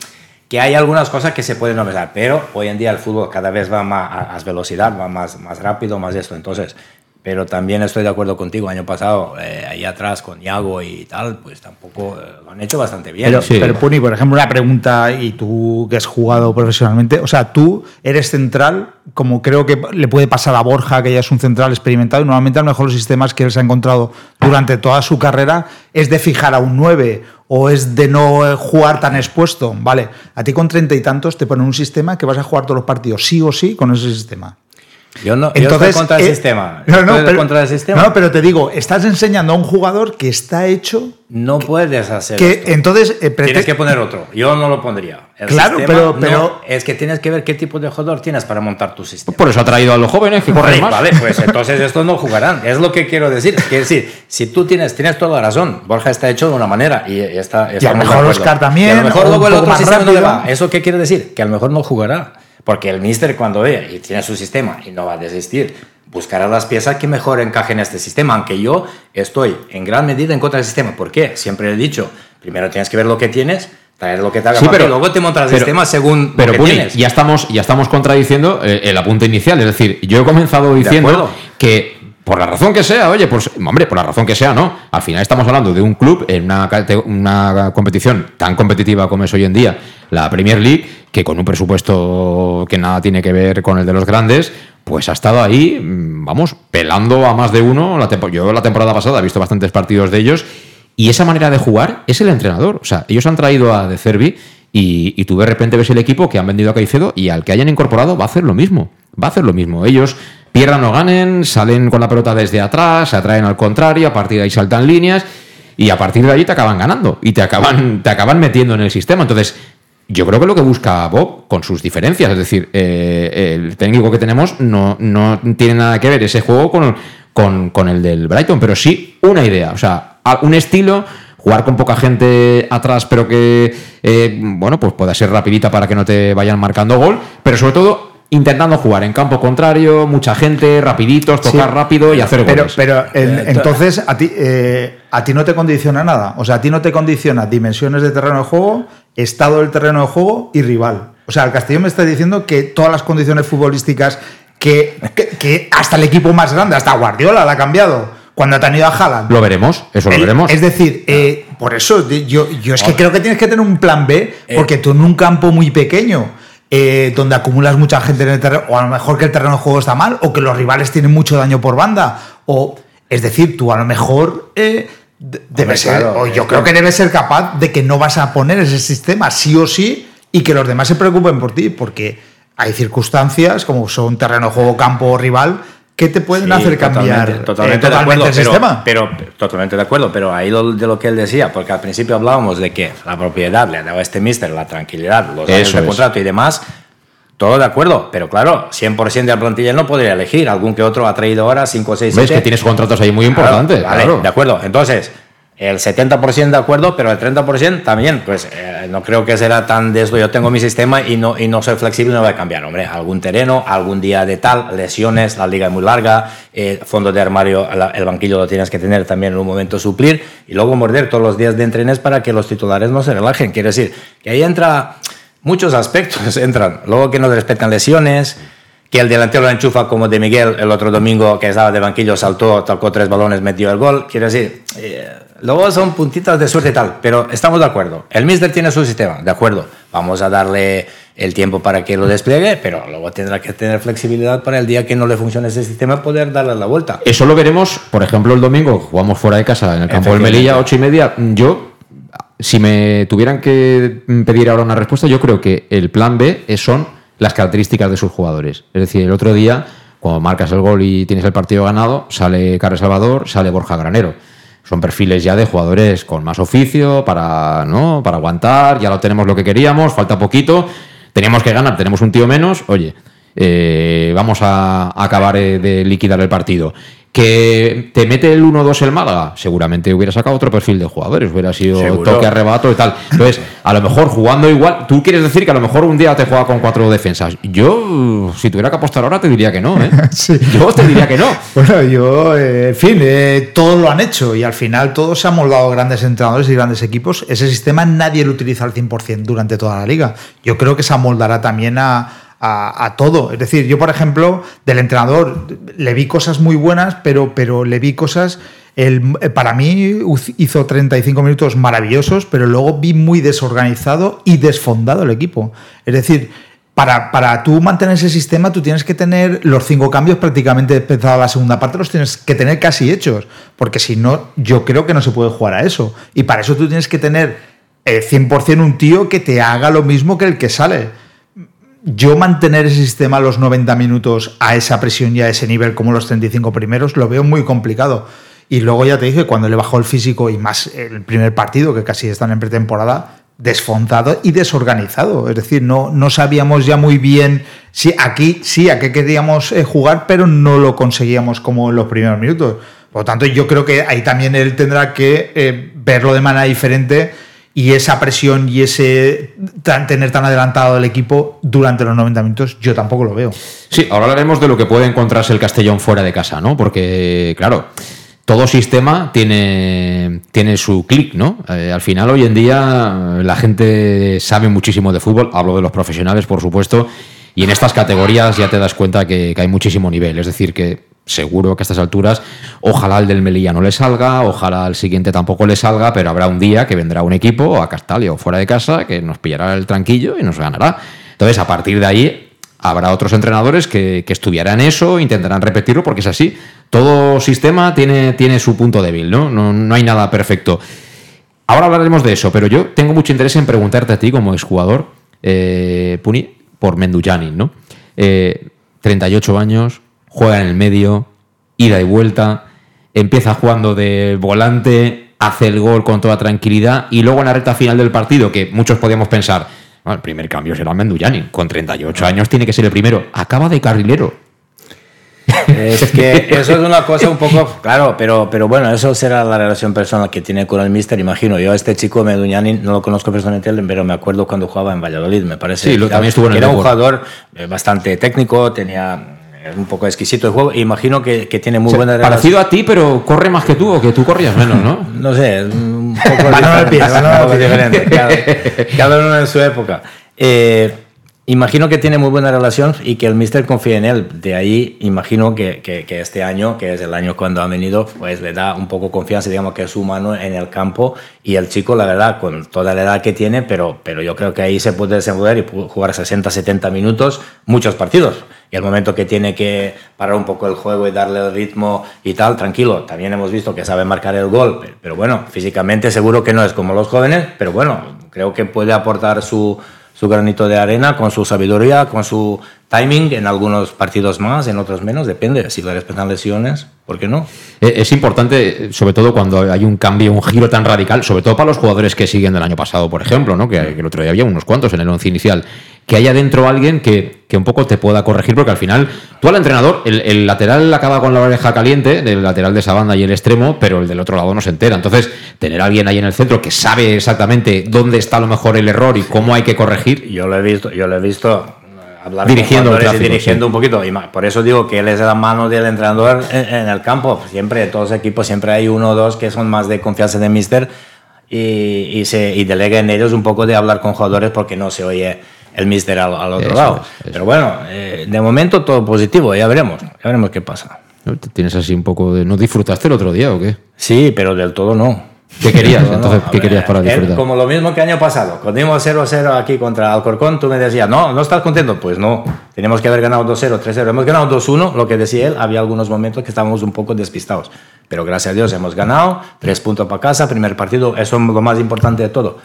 que hay algunas cosas que se pueden novedar, pero hoy en día el fútbol cada vez va más a, a velocidad, va más, más rápido, más esto. Entonces, pero también estoy de acuerdo contigo. Año pasado, eh, ahí atrás con Iago y tal, pues tampoco eh, lo han hecho bastante bien. Pero, sí. pero, Puni, por ejemplo, una pregunta, y tú que has jugado profesionalmente, o sea, tú eres central, como creo que le puede pasar a Borja, que ya es un central experimentado, y normalmente a lo mejor los sistemas que él se ha encontrado durante toda su carrera es de fijar a un 9 o es de no jugar tan expuesto. Vale, a ti con treinta y tantos te ponen un sistema que vas a jugar todos los partidos sí o sí con ese sistema. Yo no Entonces, yo estoy contra el eh, sistema. No, no, pero, contra el sistema. No, pero te digo, estás enseñando a un jugador que está hecho. No puedes hacer que esto. entonces eh, tienes que poner otro. Yo no lo pondría. El claro, pero, pero no, es que tienes que ver qué tipo de jugador tienes para montar tu sistema. Por eso ha traído a los jóvenes que corren más. Vale, pues [laughs] entonces estos no jugarán. Es lo que quiero decir. Quiero decir, si tú tienes, tienes toda la razón. Borja está hecho de una manera y está. y a lo mejor Oscar también. Y a lo mejor luego el otro sistema no le va. ¿Eso qué quiere decir? Que a lo mejor no jugará. Porque el mister cuando ve y tiene su sistema y no va a desistir, buscará las piezas que mejor encajen en este sistema. Aunque yo estoy en gran medida en contra del sistema. ¿Por qué? Siempre he dicho, primero tienes que ver lo que tienes, traer lo que te haga sí, pero, y luego te montas el sistema según pero, lo que Puni, tienes. Ya estamos, ya estamos contradiciendo el, el, apunte inicial. Es decir, yo he comenzado diciendo que por la razón que sea, oye, pues, hombre, por la razón que sea, no. Al final estamos hablando de un club en una, competición tan competitiva como es hoy en día, la Premier League, que con un presupuesto que nada tiene que ver con el de los grandes, pues ha estado ahí, vamos, pelando a más de uno. La yo la temporada pasada he visto bastantes partidos de ellos y esa manera de jugar es el entrenador. O sea, ellos han traído a De Cervi y, y, tú de repente ves el equipo que han vendido a Caicedo y al que hayan incorporado va a hacer lo mismo. Va a hacer lo mismo. Ellos pierdan o ganen, salen con la pelota desde atrás, se atraen al contrario, a partir de ahí saltan líneas y a partir de ahí te acaban ganando y te acaban, te acaban metiendo en el sistema. Entonces, yo creo que lo que busca Bob, con sus diferencias, es decir, eh, el técnico que tenemos no, no, tiene nada que ver ese juego con, con, con, el del Brighton, pero sí una idea, o sea, un estilo, jugar con poca gente atrás, pero que, eh, bueno, pues pueda ser rapidita para que no te vayan marcando gol, pero sobre todo intentando jugar en campo contrario, mucha gente, rapiditos, tocar sí, rápido y hacer pero, goles. Pero el, entonces a ti, eh, a ti no te condiciona nada. O sea, a ti no te condiciona dimensiones de terreno de juego, estado del terreno de juego y rival. O sea, el Castellón me está diciendo que todas las condiciones futbolísticas que, que, que hasta el equipo más grande, hasta Guardiola la ha cambiado cuando te han ido a Haaland. Lo veremos, eso lo el, veremos. Es decir, eh, por eso yo, yo es que creo que tienes que tener un plan B, porque tú en un campo muy pequeño, eh, donde acumulas mucha gente en el terreno, o a lo mejor que el terreno de juego está mal, o que los rivales tienen mucho daño por banda, o es decir, tú a lo mejor eh, debe Hombre, ser, claro, o yo creo que debes ser capaz de que no vas a poner ese sistema sí o sí y que los demás se preocupen por ti, porque hay circunstancias como son terreno de juego, campo o rival que te pueden Sí, hacer cambiar totalmente, eh, de acuerdo, el pero, sistema. Pero, pero totalmente de acuerdo, pero ahí lo, de lo que él decía, porque al principio hablábamos de que la propiedad le daba a este mister la tranquilidad, los años de contrato y demás, todo de acuerdo, pero claro, 100% de la plantilla no podría elegir, algún que otro ha traído ahora 5, 6, Ves 7. que tienes contratos ahí muy importantes. Vale, claro. de acuerdo. Entonces, el 70% de acuerdo, pero el 30% también, pues eh, no creo que será tan de esto. Yo tengo mi sistema y no, y no soy flexible, no voy a cambiar. Hombre, algún terreno, algún día de tal, lesiones, la liga es muy larga, eh, fondo de armario, el banquillo lo tienes que tener también en un momento suplir y luego morder todos los días de entrenes para que los titulares no se relajen. Quiere decir que ahí entra muchos aspectos, [laughs] entran. Luego que no respetan lesiones que el delantero lo enchufa como de Miguel el otro domingo que estaba de banquillo, saltó, tocó tres balones, metió el gol. Quiero decir, eh, luego son puntitas de suerte y tal, pero estamos de acuerdo. El Mister tiene su sistema, de acuerdo. Vamos a darle el tiempo para que lo despliegue, pero luego tendrá que tener flexibilidad para el día que no le funcione ese sistema poder darle la vuelta. Eso lo veremos, por ejemplo, el domingo, jugamos fuera de casa en el campo del Melilla, ocho y media. Yo, si me tuvieran que pedir ahora una respuesta, yo creo que el plan B son las características de sus jugadores. Es decir, el otro día, cuando marcas el gol y tienes el partido ganado, sale Carlos Salvador, sale Borja Granero. Son perfiles ya de jugadores con más oficio para, ¿no? para aguantar, ya lo tenemos lo que queríamos, falta poquito teníamos que ganar, tenemos un tío menos, oye, eh, vamos a, acabar eh, de liquidar el partido. ¿Que te mete el 1-2 el Málaga? Seguramente hubiera sacado otro perfil de jugadores, hubiera sido toque arrebato y tal. Entonces, a lo mejor jugando igual, tú quieres decir que a lo mejor un día te juega con cuatro defensas. Yo, si tuviera que apostar ahora, te diría que no, ¿eh? [laughs] Yo te diría que no. Bueno, yo, en fin, todos lo han hecho y al final todos se han moldado grandes entrenadores y grandes equipos. Ese sistema nadie lo utiliza al 100% durante toda la liga. Yo creo que se amoldará también a a, todo. Es decir, yo, por ejemplo, del entrenador le vi cosas muy buenas, pero, pero le vi cosas. El, para mí hizo 35 minutos maravillosos, pero luego vi muy desorganizado y desfondado el equipo. Es decir, para, para tú mantener ese sistema, tú tienes que tener los cinco cambios prácticamente empezado la segunda parte, los tienes que tener casi hechos, porque si no, yo creo que no se puede jugar a eso. Y para eso tú tienes que tener 100% eh, un tío que te haga lo mismo que el que sale yo mantener ese sistema los 90 minutos a esa presión y a ese nivel como los 35 primeros lo veo muy complicado. Y luego ya te dije, cuando le bajó el físico y más el primer partido, que casi están en pretemporada, desfondado y desorganizado. Es decir, no, no sabíamos ya muy bien si aquí sí a qué queríamos eh, jugar, pero no lo conseguíamos como en los primeros minutos. Por lo tanto, yo creo que ahí también él tendrá que eh, verlo de manera diferente y esa presión y ese tener tan adelantado el equipo durante los 90 minutos, yo tampoco lo veo. Sí, ahora hablaremos de lo que puede encontrarse el Castellón fuera de casa, ¿no? Porque, claro, todo sistema tiene, tiene su clic, ¿no? Eh, al final, hoy en día, la gente sabe muchísimo de fútbol, hablo de los profesionales, por supuesto, y en estas categorías ya te das cuenta que, que hay muchísimo nivel. Es decir, que seguro que a estas alturas, ojalá el del Melilla no le salga, ojalá el siguiente tampoco le salga, pero habrá un día que vendrá un equipo a Castalia o fuera de casa que nos pillará el tranquillo y nos ganará. Entonces, a partir de ahí, habrá otros entrenadores que, que estudiarán eso, intentarán repetirlo, porque es así. Todo sistema tiene, tiene su punto débil, ¿no? ¿no? hay nada perfecto. Ahora hablaremos de eso, pero yo tengo mucho interés en preguntarte a ti como exjugador, eh, Puni, por Mendujanin, ¿no? 38 eh, años, juega en el medio, ida y vuelta, empieza jugando de volante, hace el gol con toda tranquilidad y luego en la recta final del partido, que muchos podíamos pensar, el primer cambio será Menduyani, con 38 años tiene que ser el primero, acaba de carrilero. Es que eso es una cosa un poco, claro, pero, pero bueno, eso será la relación personal que tiene con el Mister, imagino. Yo a este chico Meduñani no lo conozco personalmente, pero me acuerdo cuando jugaba en Valladolid, me parece. Sí, también estuvo en el Era un jugador eh, bastante técnico, tenía es un poco exquisito el juego. Imagino que, que tiene muy buena relación. Parecido a ti, pero corre más que tú o que tú corrías menos, ¿no? [laughs] no sé, un poco, [laughs] diferente. Cada, uno en su época. Eh, imagino que tiene muy buena relación y que el mister confía en él. De ahí imagino que, que, que, este año, que es el año cuando ha venido, pues le da un poco confianza, digamos que es humano en el campo y el chico, la verdad, con toda la edad que tiene, pero, pero yo creo que ahí se puede desenvolver y jugar 60, 70 minutos, muchos partidos y el momento que tiene que parar un poco el juego y darle el ritmo y tal, tranquilo. También hemos visto que sabe marcar el gol, pero, bueno, físicamente seguro que no es como los jóvenes, pero bueno, creo que puede aportar su, su granito de arena con su sabiduría, con su timing en algunos partidos más, en otros menos, depende. Si le respetan lesiones, ¿por qué no? Eh, es importante, sobre todo cuando hay un cambio, un giro tan radical, sobre todo para los jugadores que siguen del año pasado, por ejemplo, ¿no? que, que el otro día había unos cuantos en el once inicial que haya dentro alguien que, un poco te pueda corregir, porque al final, tú al entrenador, el, lateral acaba con la oreja caliente, del lateral de esa banda y el extremo, pero el del otro lado no se entera. Entonces, tener a alguien ahí en el centro que sabe exactamente dónde está a lo mejor el error y cómo hay que corregir. Yo lo he visto, yo lo he visto hablar dirigiendo, con dirigiendo un poquito. Y por eso digo que él es la mano del entrenador en, el campo. Siempre, en todos los equipos, siempre hay uno o dos que son más de confianza de Mister y, y, se, y delega en ellos un poco de hablar con jugadores porque no se oye el míster al, al otro Eso lado. es, Pero bueno, eh, de momento todo positivo, ya veremos, ya veremos qué pasa. Tienes así un poco de. ¿No disfrutaste el otro día o qué? Sí, pero del todo no. ¿Qué querías? No, [laughs] no, Entonces, ¿qué ver, querías para él, disfrutar? como lo mismo que año pasado, cuando íbamos 0-0 aquí contra Alcorcón, tú me decías, no, ¿no estás contento? Pues no, teníamos que haber ganado 2-0, 3-0. Hemos ganado 2-1, lo que decía él, había algunos momentos que estábamos un poco despistados. Pero gracias a Dios hemos ganado, tres puntos para casa, primer partido, eso es lo más importante de todo.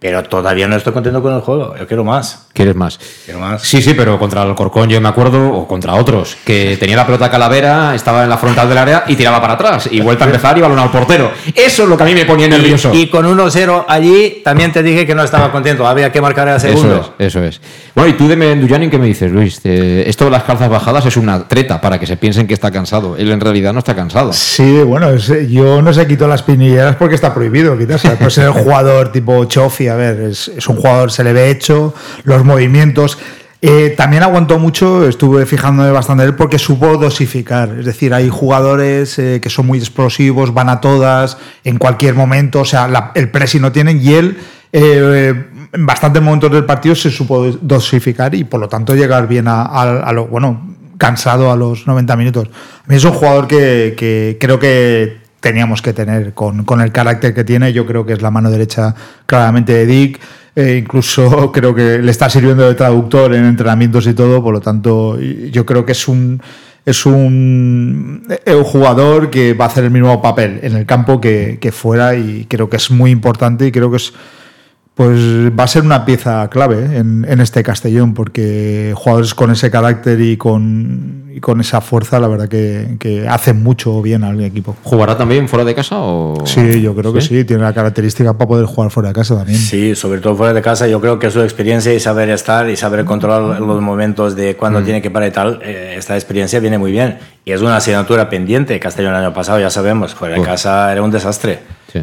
Pero todavía no estoy contento con el juego, yo quiero más. ¿Quieres más? Quiero más. Sí, sí, pero contra el Corcón yo me acuerdo, o contra otros, que tenía la pelota calavera, estaba en la frontal del área y tiraba para atrás. Y vuelta a empezar y balón al portero. Eso es lo que a mí me ponía nervioso. Y, y con 1-0 allí también te dije que no estaba contento, había que marcar el segundo. Eso es, eso es. Bueno, y tú de Menduyanin, ¿qué me dices, Luis? Eh, esto de las calzas bajadas es una treta para que se piensen que está cansado. Él en realidad no está cansado. Sí, bueno, es- yo no se quito las pinilleras porque está prohibido quitarse. Pues ser el jugador tipo Chofi, a ver, es, un jugador, se le ve hecho, los movimientos. Eh, también aguantó mucho, estuve fijándome bastante en él porque supo dosificar. Es decir, hay jugadores eh, que son muy explosivos, van a todas, en cualquier momento, o sea, el pressing no tienen y él. eh, en bastantes momentos del partido se supo dosificar y por lo tanto llegar bien a, lo bueno cansado a los 90 minutos. Es un jugador que creo que teníamos que tener con, con el carácter que tiene. Yo creo que es la mano derecha claramente de Dick. Eh, incluso [laughs] creo que le está sirviendo de traductor en entrenamientos y todo. Por lo tanto, yo creo que es un es un, eh, un jugador que va a hacer el mismo papel en el campo que, que fuera y creo que es muy importante y creo que es pues va a ser una pieza clave en, en este Castellón, porque jugadores con ese carácter y con, y con esa fuerza, la verdad que, que hacen mucho bien al equipo. ¿Jugará también fuera de casa o...? Sí, yo creo que sí, tiene la característica para poder jugar fuera de casa también. Sí, sobre todo fuera de casa, yo creo que su experiencia y saber estar y saber controlar los momentos de cuando Mm. tiene que parar y tal, eh, esta experiencia viene muy bien. Y es una asignatura pendiente. Castellón el año pasado, ya sabemos, fuera de casa era un desastre.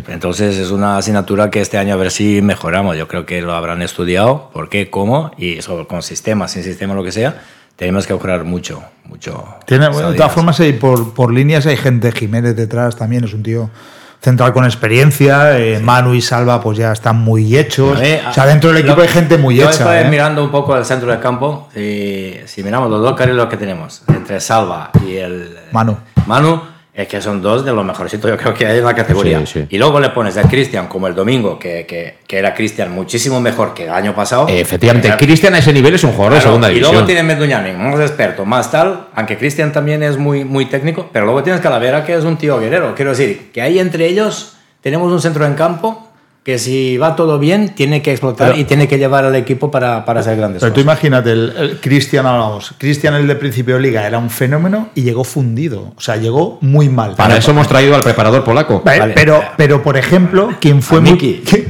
Entonces es una asignatura que este año a ver si mejoramos. Yo creo que lo habrán estudiado, por qué, cómo, y sobre, con sistema, sin sistema, lo que sea, tenemos que mejorar mucho, mucho. Tiene, esas de todas formas, hay por, por líneas hay gente, Jiménez detrás también, es un tío central con experiencia, eh, Manu y Salva pues ya están muy hechos. Mí, o sea, dentro del equipo lo- hay gente muy yo hecha. ¿eh? mirando un poco al centro del campo. Y si miramos los dos carriles que tenemos, entre Salva y el Manu. Manu, es que son dos de los mejorcitos yo creo que hay en la categoría. Sí, sí. Y luego le pones a Cristian como el domingo, que, que, que era Cristian muchísimo mejor que el año pasado. Efectivamente. Cristian a ese nivel es un jugador de Claro, segunda y división. luego tiene Meduñani, más experto, más tal, aunque Cristian también es muy, muy técnico, pero luego tienes Calavera, que es un tío guerrero. Quiero decir, que ahí entre ellos tenemos un centro en campo que si va todo bien, tiene que explotar Pero- y tiene que llevar al equipo para, para hacer grandes Pero tú cosas. imagínate, el, el Cristian, hablamos, Cristian el de principio de liga era un fenómeno y llegó fundido, o sea, llegó muy mal. Para eso hemos traído al preparador polaco. Vale, Vale. pero, pero, por ejemplo, quien fue, muy,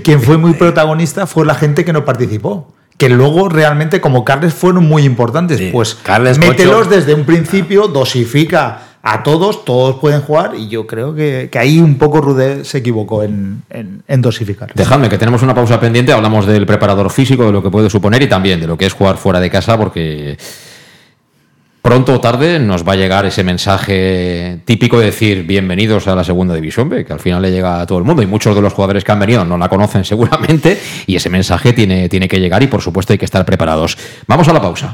quien fue muy protagonista fue la gente que no participó. Que luego realmente, como Carles, fueron muy importantes. Sí. Pues Carles, mételos Cocho. desde un principio, dosifica a todos, todos pueden jugar. Y yo creo que, que ahí un poco Rudé se equivocó en, en- en dosificar. Dejadme que tenemos una pausa pendiente, hablamos del preparador físico, de lo que puede suponer y también de lo que es jugar fuera de casa, porque pronto o tarde nos va a llegar ese mensaje típico de decir bienvenidos a la segunda división B, que al final le llega a todo el mundo y muchos de los jugadores que han venido no la conocen [laughs] seguramente y ese mensaje tiene, tiene que llegar y por supuesto hay que estar preparados. Vamos a la pausa.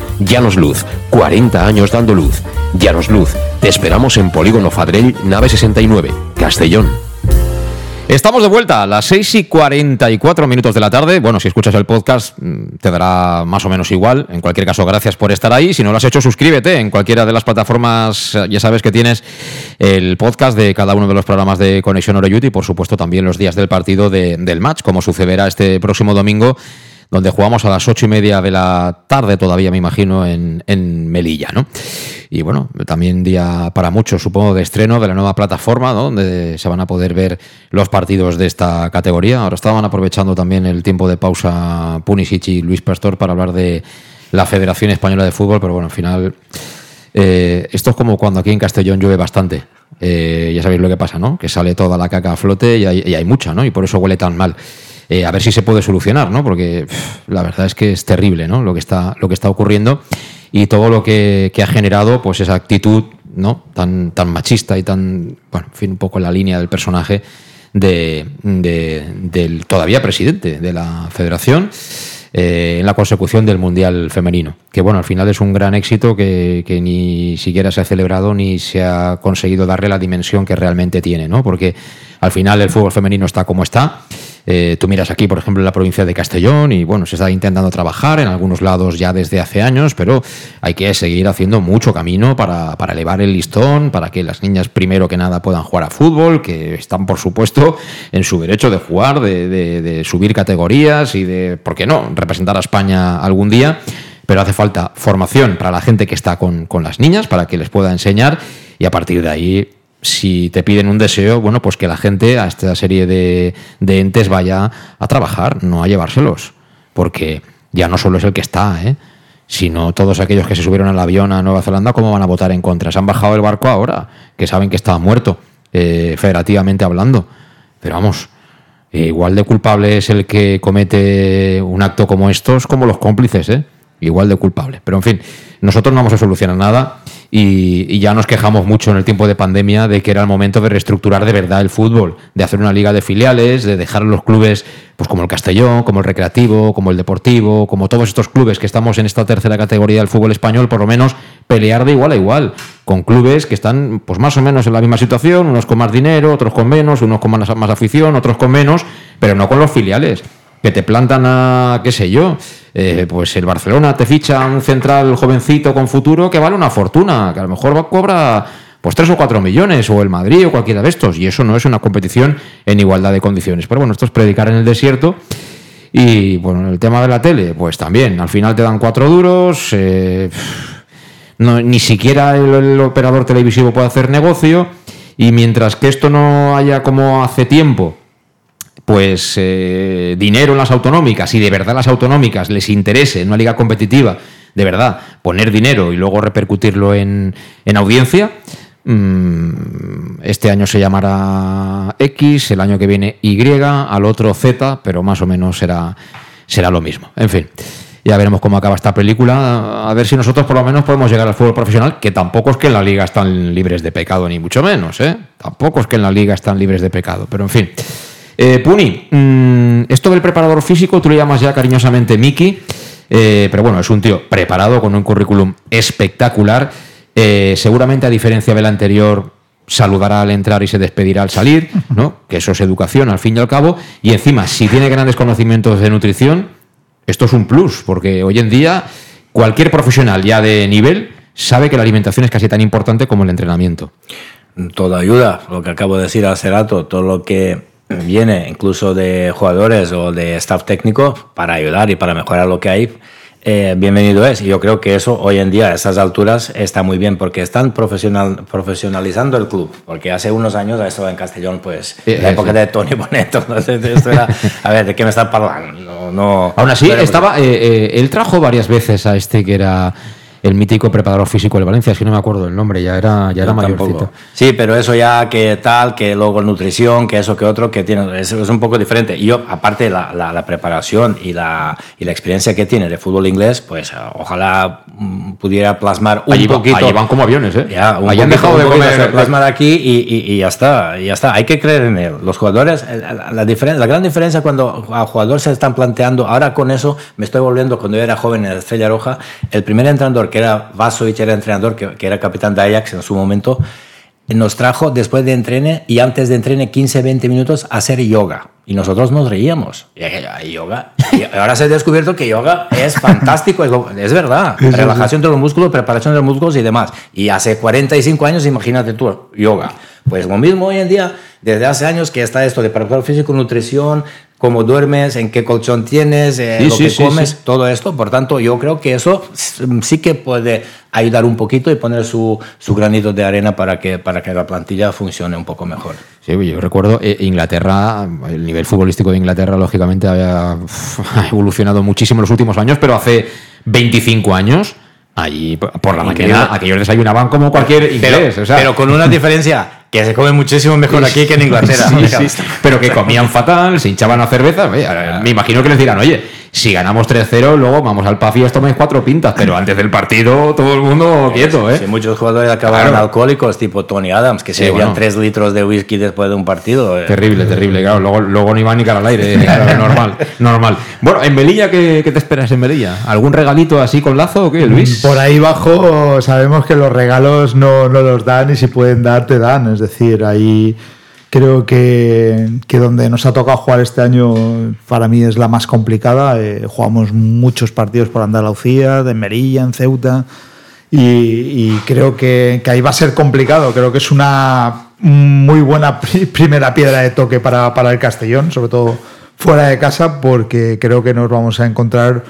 Llanos Luz, 40 años dando luz. Llanos Luz, te esperamos en Polígono Fadrell, nave 69, Castellón. Estamos de vuelta a las 6 y 44 minutos de la tarde. Bueno, si escuchas el podcast mm, te dará más o menos igual. En cualquier caso, gracias por estar ahí. Si no lo has hecho, suscríbete en cualquiera de las plataformas. Ya sabes que tienes el podcast de cada uno de los programas de Conexión Oreyut y, por supuesto, también los días del partido de- del match, como sucederá este próximo domingo donde jugamos a las ocho y media de la tarde todavía, me imagino, en, en Melilla, ¿no? Y bueno, también día para muchos, supongo, de estreno de la nueva plataforma, donde se van a poder ver los partidos de esta categoría. Ahora estaban aprovechando también el tiempo de pausa Punisic y Luis Pastor para hablar de la Federación Española de Fútbol, pero bueno, al final eh, esto es como cuando aquí en Castellón llueve bastante. Eh, ya sabéis lo que pasa, ¿no? Que sale toda la caca a flote y hay, y hay mucha, ¿no? Y por eso huele tan mal. Eh, a ver si se puede solucionar, ¿no? Porque pff, la verdad es que es terrible, ¿no? Lo que está, lo que está ocurriendo y todo lo que, que ha generado, pues esa actitud, ¿no? Tan, tan machista y tan, bueno, en fin, un poco en la línea del personaje de, de- del todavía presidente de la Federación eh, en la consecución del Mundial Femenino. Que bueno, al final es un gran éxito que, que ni siquiera se ha celebrado ni se ha conseguido darle la dimensión que realmente tiene, ¿no? Porque al final el fútbol femenino está como está. Eh, tú miras aquí, por ejemplo, en la provincia de Castellón y bueno, se está intentando trabajar en algunos lados ya desde hace años, pero hay que seguir haciendo mucho camino para, para elevar el listón, para que las niñas primero que nada puedan jugar a fútbol, que están por supuesto en su derecho de jugar, de, de- subir categorías y de, ¿por qué no?, representar a España algún día. Pero hace falta formación para la gente que está con, con las niñas, para que les pueda enseñar y a partir de ahí si te piden un deseo, bueno, pues que la gente a esta serie de, entes vaya a trabajar, no a llevárselos. Porque ya no solo es el que está, ¿eh? sino todos aquellos que se subieron al avión a Nueva Zelanda, ¿cómo van a votar en contra? Se han bajado el barco ahora, que saben que estaba muerto, eh, federativamente hablando. Pero vamos, eh, igual de culpable es el que comete un acto como estos, como los cómplices, ¿eh? igual de culpable. Pero en fin, nosotros no vamos a solucionar nada y, ya nos quejamos mucho en el tiempo de pandemia de que era el momento de reestructurar de verdad el fútbol, de hacer una liga de filiales, de dejar los clubes pues como el Castellón, como el Recreativo, como el Deportivo, como todos estos clubes que estamos en esta tercera categoría del fútbol español, por lo menos pelear de igual a igual, con clubes que están pues más o menos en la misma situación, unos con más dinero, otros con menos, unos con más, más afición, otros con menos, pero no con los filiales que te plantan a, qué sé yo, eh, pues el Barcelona te ficha un central jovencito con futuro que vale una fortuna, que a lo mejor cobra pues 3 o 4 millones, o el Madrid o cualquiera de estos, y eso no es una competición en igualdad de condiciones. Pero bueno, esto es predicar en el desierto. Y bueno, el tema de la tele, pues también, al final te dan cuatro duros, eh, ni siquiera el operador televisivo puede hacer negocio, y mientras que esto no haya como hace tiempo, pues eh, dinero en las autonómicas y de verdad las autonómicas les interese en una liga competitiva, de verdad, poner dinero y luego repercutirlo en, audiencia, mm, este año se llamará X, el año que viene Y, al otro Z, pero más o menos será, será lo mismo. En fin, ya veremos cómo acaba esta película, a ver si nosotros por lo menos podemos llegar al fútbol profesional, que tampoco es que en la liga están libres de pecado, ni mucho menos, ¿eh? Tampoco es que en la liga están libres de pecado, pero en fin. Eh, Puni, mm, esto del preparador físico tú le llamas ya cariñosamente Miki, eh, pero bueno, es un tío preparado con un currículum espectacular. Eh, seguramente, a diferencia del anterior, saludará al entrar y se despedirá al salir, ¿no? Que eso es educación al fin y al cabo. Y encima, si tiene grandes conocimientos de nutrición, esto es un plus, porque hoy en día cualquier profesional ya de nivel sabe que la alimentación es casi tan importante como el entrenamiento. Todo ayuda, lo que acabo de decir hace rato, todo lo que viene incluso de jugadores o de staff técnico para ayudar y para mejorar lo que hay, eh, bienvenido es. Y yo creo que eso hoy en día a esas alturas está muy bien porque están profesional, profesionalizando el club. Porque hace unos años estaba en Castellón, pues, en la época de Tony Boneto. [laughs] Esto era, a ver, ¿de qué me están hablando? No, Aún así, estaba, eh, eh, él trajo varias veces a este que era el mítico preparador físico de Valencia, si no me acuerdo el nombre, ya era, ya era mayorcito. Sí, pero eso ya que tal, que luego nutrición, que eso que otro, que tiene, es, es un poco diferente. Y yo, aparte la, la, preparación y la, y la experiencia que tiene de fútbol inglés, pues ojalá mm, pudiera plasmar un poquito. Allí van como aviones, ¿eh? Ya, un han dejado de comer, plasmar aquí y, y, y, ya está, ya está. Hay que creer en él. Los jugadores, la, la, la gran diferencia cuando a jugadores se están planteando, ahora con eso me estoy volviendo, cuando yo era joven en Estrella Roja, el primer entrenador que era Vasovic, era entrenador, que, era capitán de Ajax en su momento, nos trajo después de entrene y antes de entrene 15-20 minutos a hacer yoga. Y nosotros nos reíamos. Y yoga. Y ahora se ha descubierto que yoga es fantástico, es, verdad. Relajación de los músculos, preparación de los músculos y demás. Y hace 45 años, imagínate tú, yoga. Pues lo mismo hoy en día, desde hace años que está esto de preparar físico, nutrición, cómo duermes, en qué colchón tienes, eh, lo que comes, todo esto. Por tanto, yo creo que eso sí que puede ayudar un poquito y poner su, su granito de arena para que, para que la plantilla funcione un poco mejor. Sí, yo recuerdo eh, Inglaterra, el nivel futbolístico de Inglaterra, lógicamente, había [laughs] ha evolucionado muchísimo en los últimos años, pero hace 25 años. Allí por la mañana aquellos desayunaban como cualquier inglés. Pero, pero con una diferencia que se come muchísimo mejor aquí que en [laughs] Inglaterra. Sí, sí, pero que comían fatal, se hinchaban a cerveza. Me imagino que les dirán, oye, si ganamos 3-0, luego vamos al PAF y os tomáis cuatro pintas, pero antes del partido todo el mundo quieto, ¿eh? Sí, muchos jugadores acabaron alcohólicos, tipo Tony Adams, que se bebían 3 litros de whisky después de un partido. Eh. Terrible, terrible, claro. Luego, luego no iban ni cara al aire, claro, normal, normal. Bueno, en Melilla, ¿qué, ¿qué, te esperas en Melilla? ¿Algún regalito así con lazo o qué, Luis? Por ahí bajo sabemos que los regalos no, no los dan y si pueden dar, te dan. Es decir, ahí creo que, que, donde nos ha tocado jugar este año para mí es la más complicada. Eh, jugamos muchos partidos por Andalucía, de Merilla, en Ceuta, y, creo que, que, ahí va a ser complicado. Creo que es una muy buena primera piedra de toque para, para el Castellón, sobre todo fuera de casa, porque creo que nos vamos a encontrar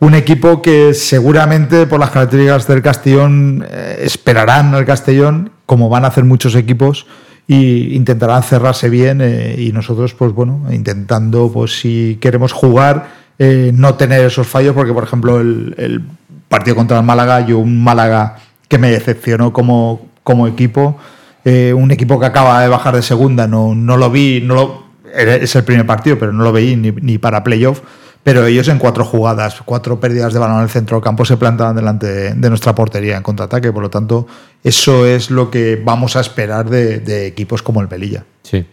un equipo que seguramente por las características del Castellón eh, esperarán al Castellón como van a hacer muchos equipos, y intentarán cerrarse bien eh, y nosotros, pues bueno, intentando, pues si queremos jugar, eh, no tener esos fallos, porque por ejemplo el, el, partido contra el Málaga, yo un Málaga que me decepcionó como, como equipo, eh, un equipo que acaba de bajar de segunda, no, no lo vi, no lo, es el primer partido, pero no lo veí ni, ni para playoff pero ellos en cuatro jugadas, cuatro pérdidas de balón en el centro del campo se plantaban delante de, de nuestra portería en contraataque. Por lo tanto, eso es lo que vamos a esperar de, de equipos como el Velilla. Sí.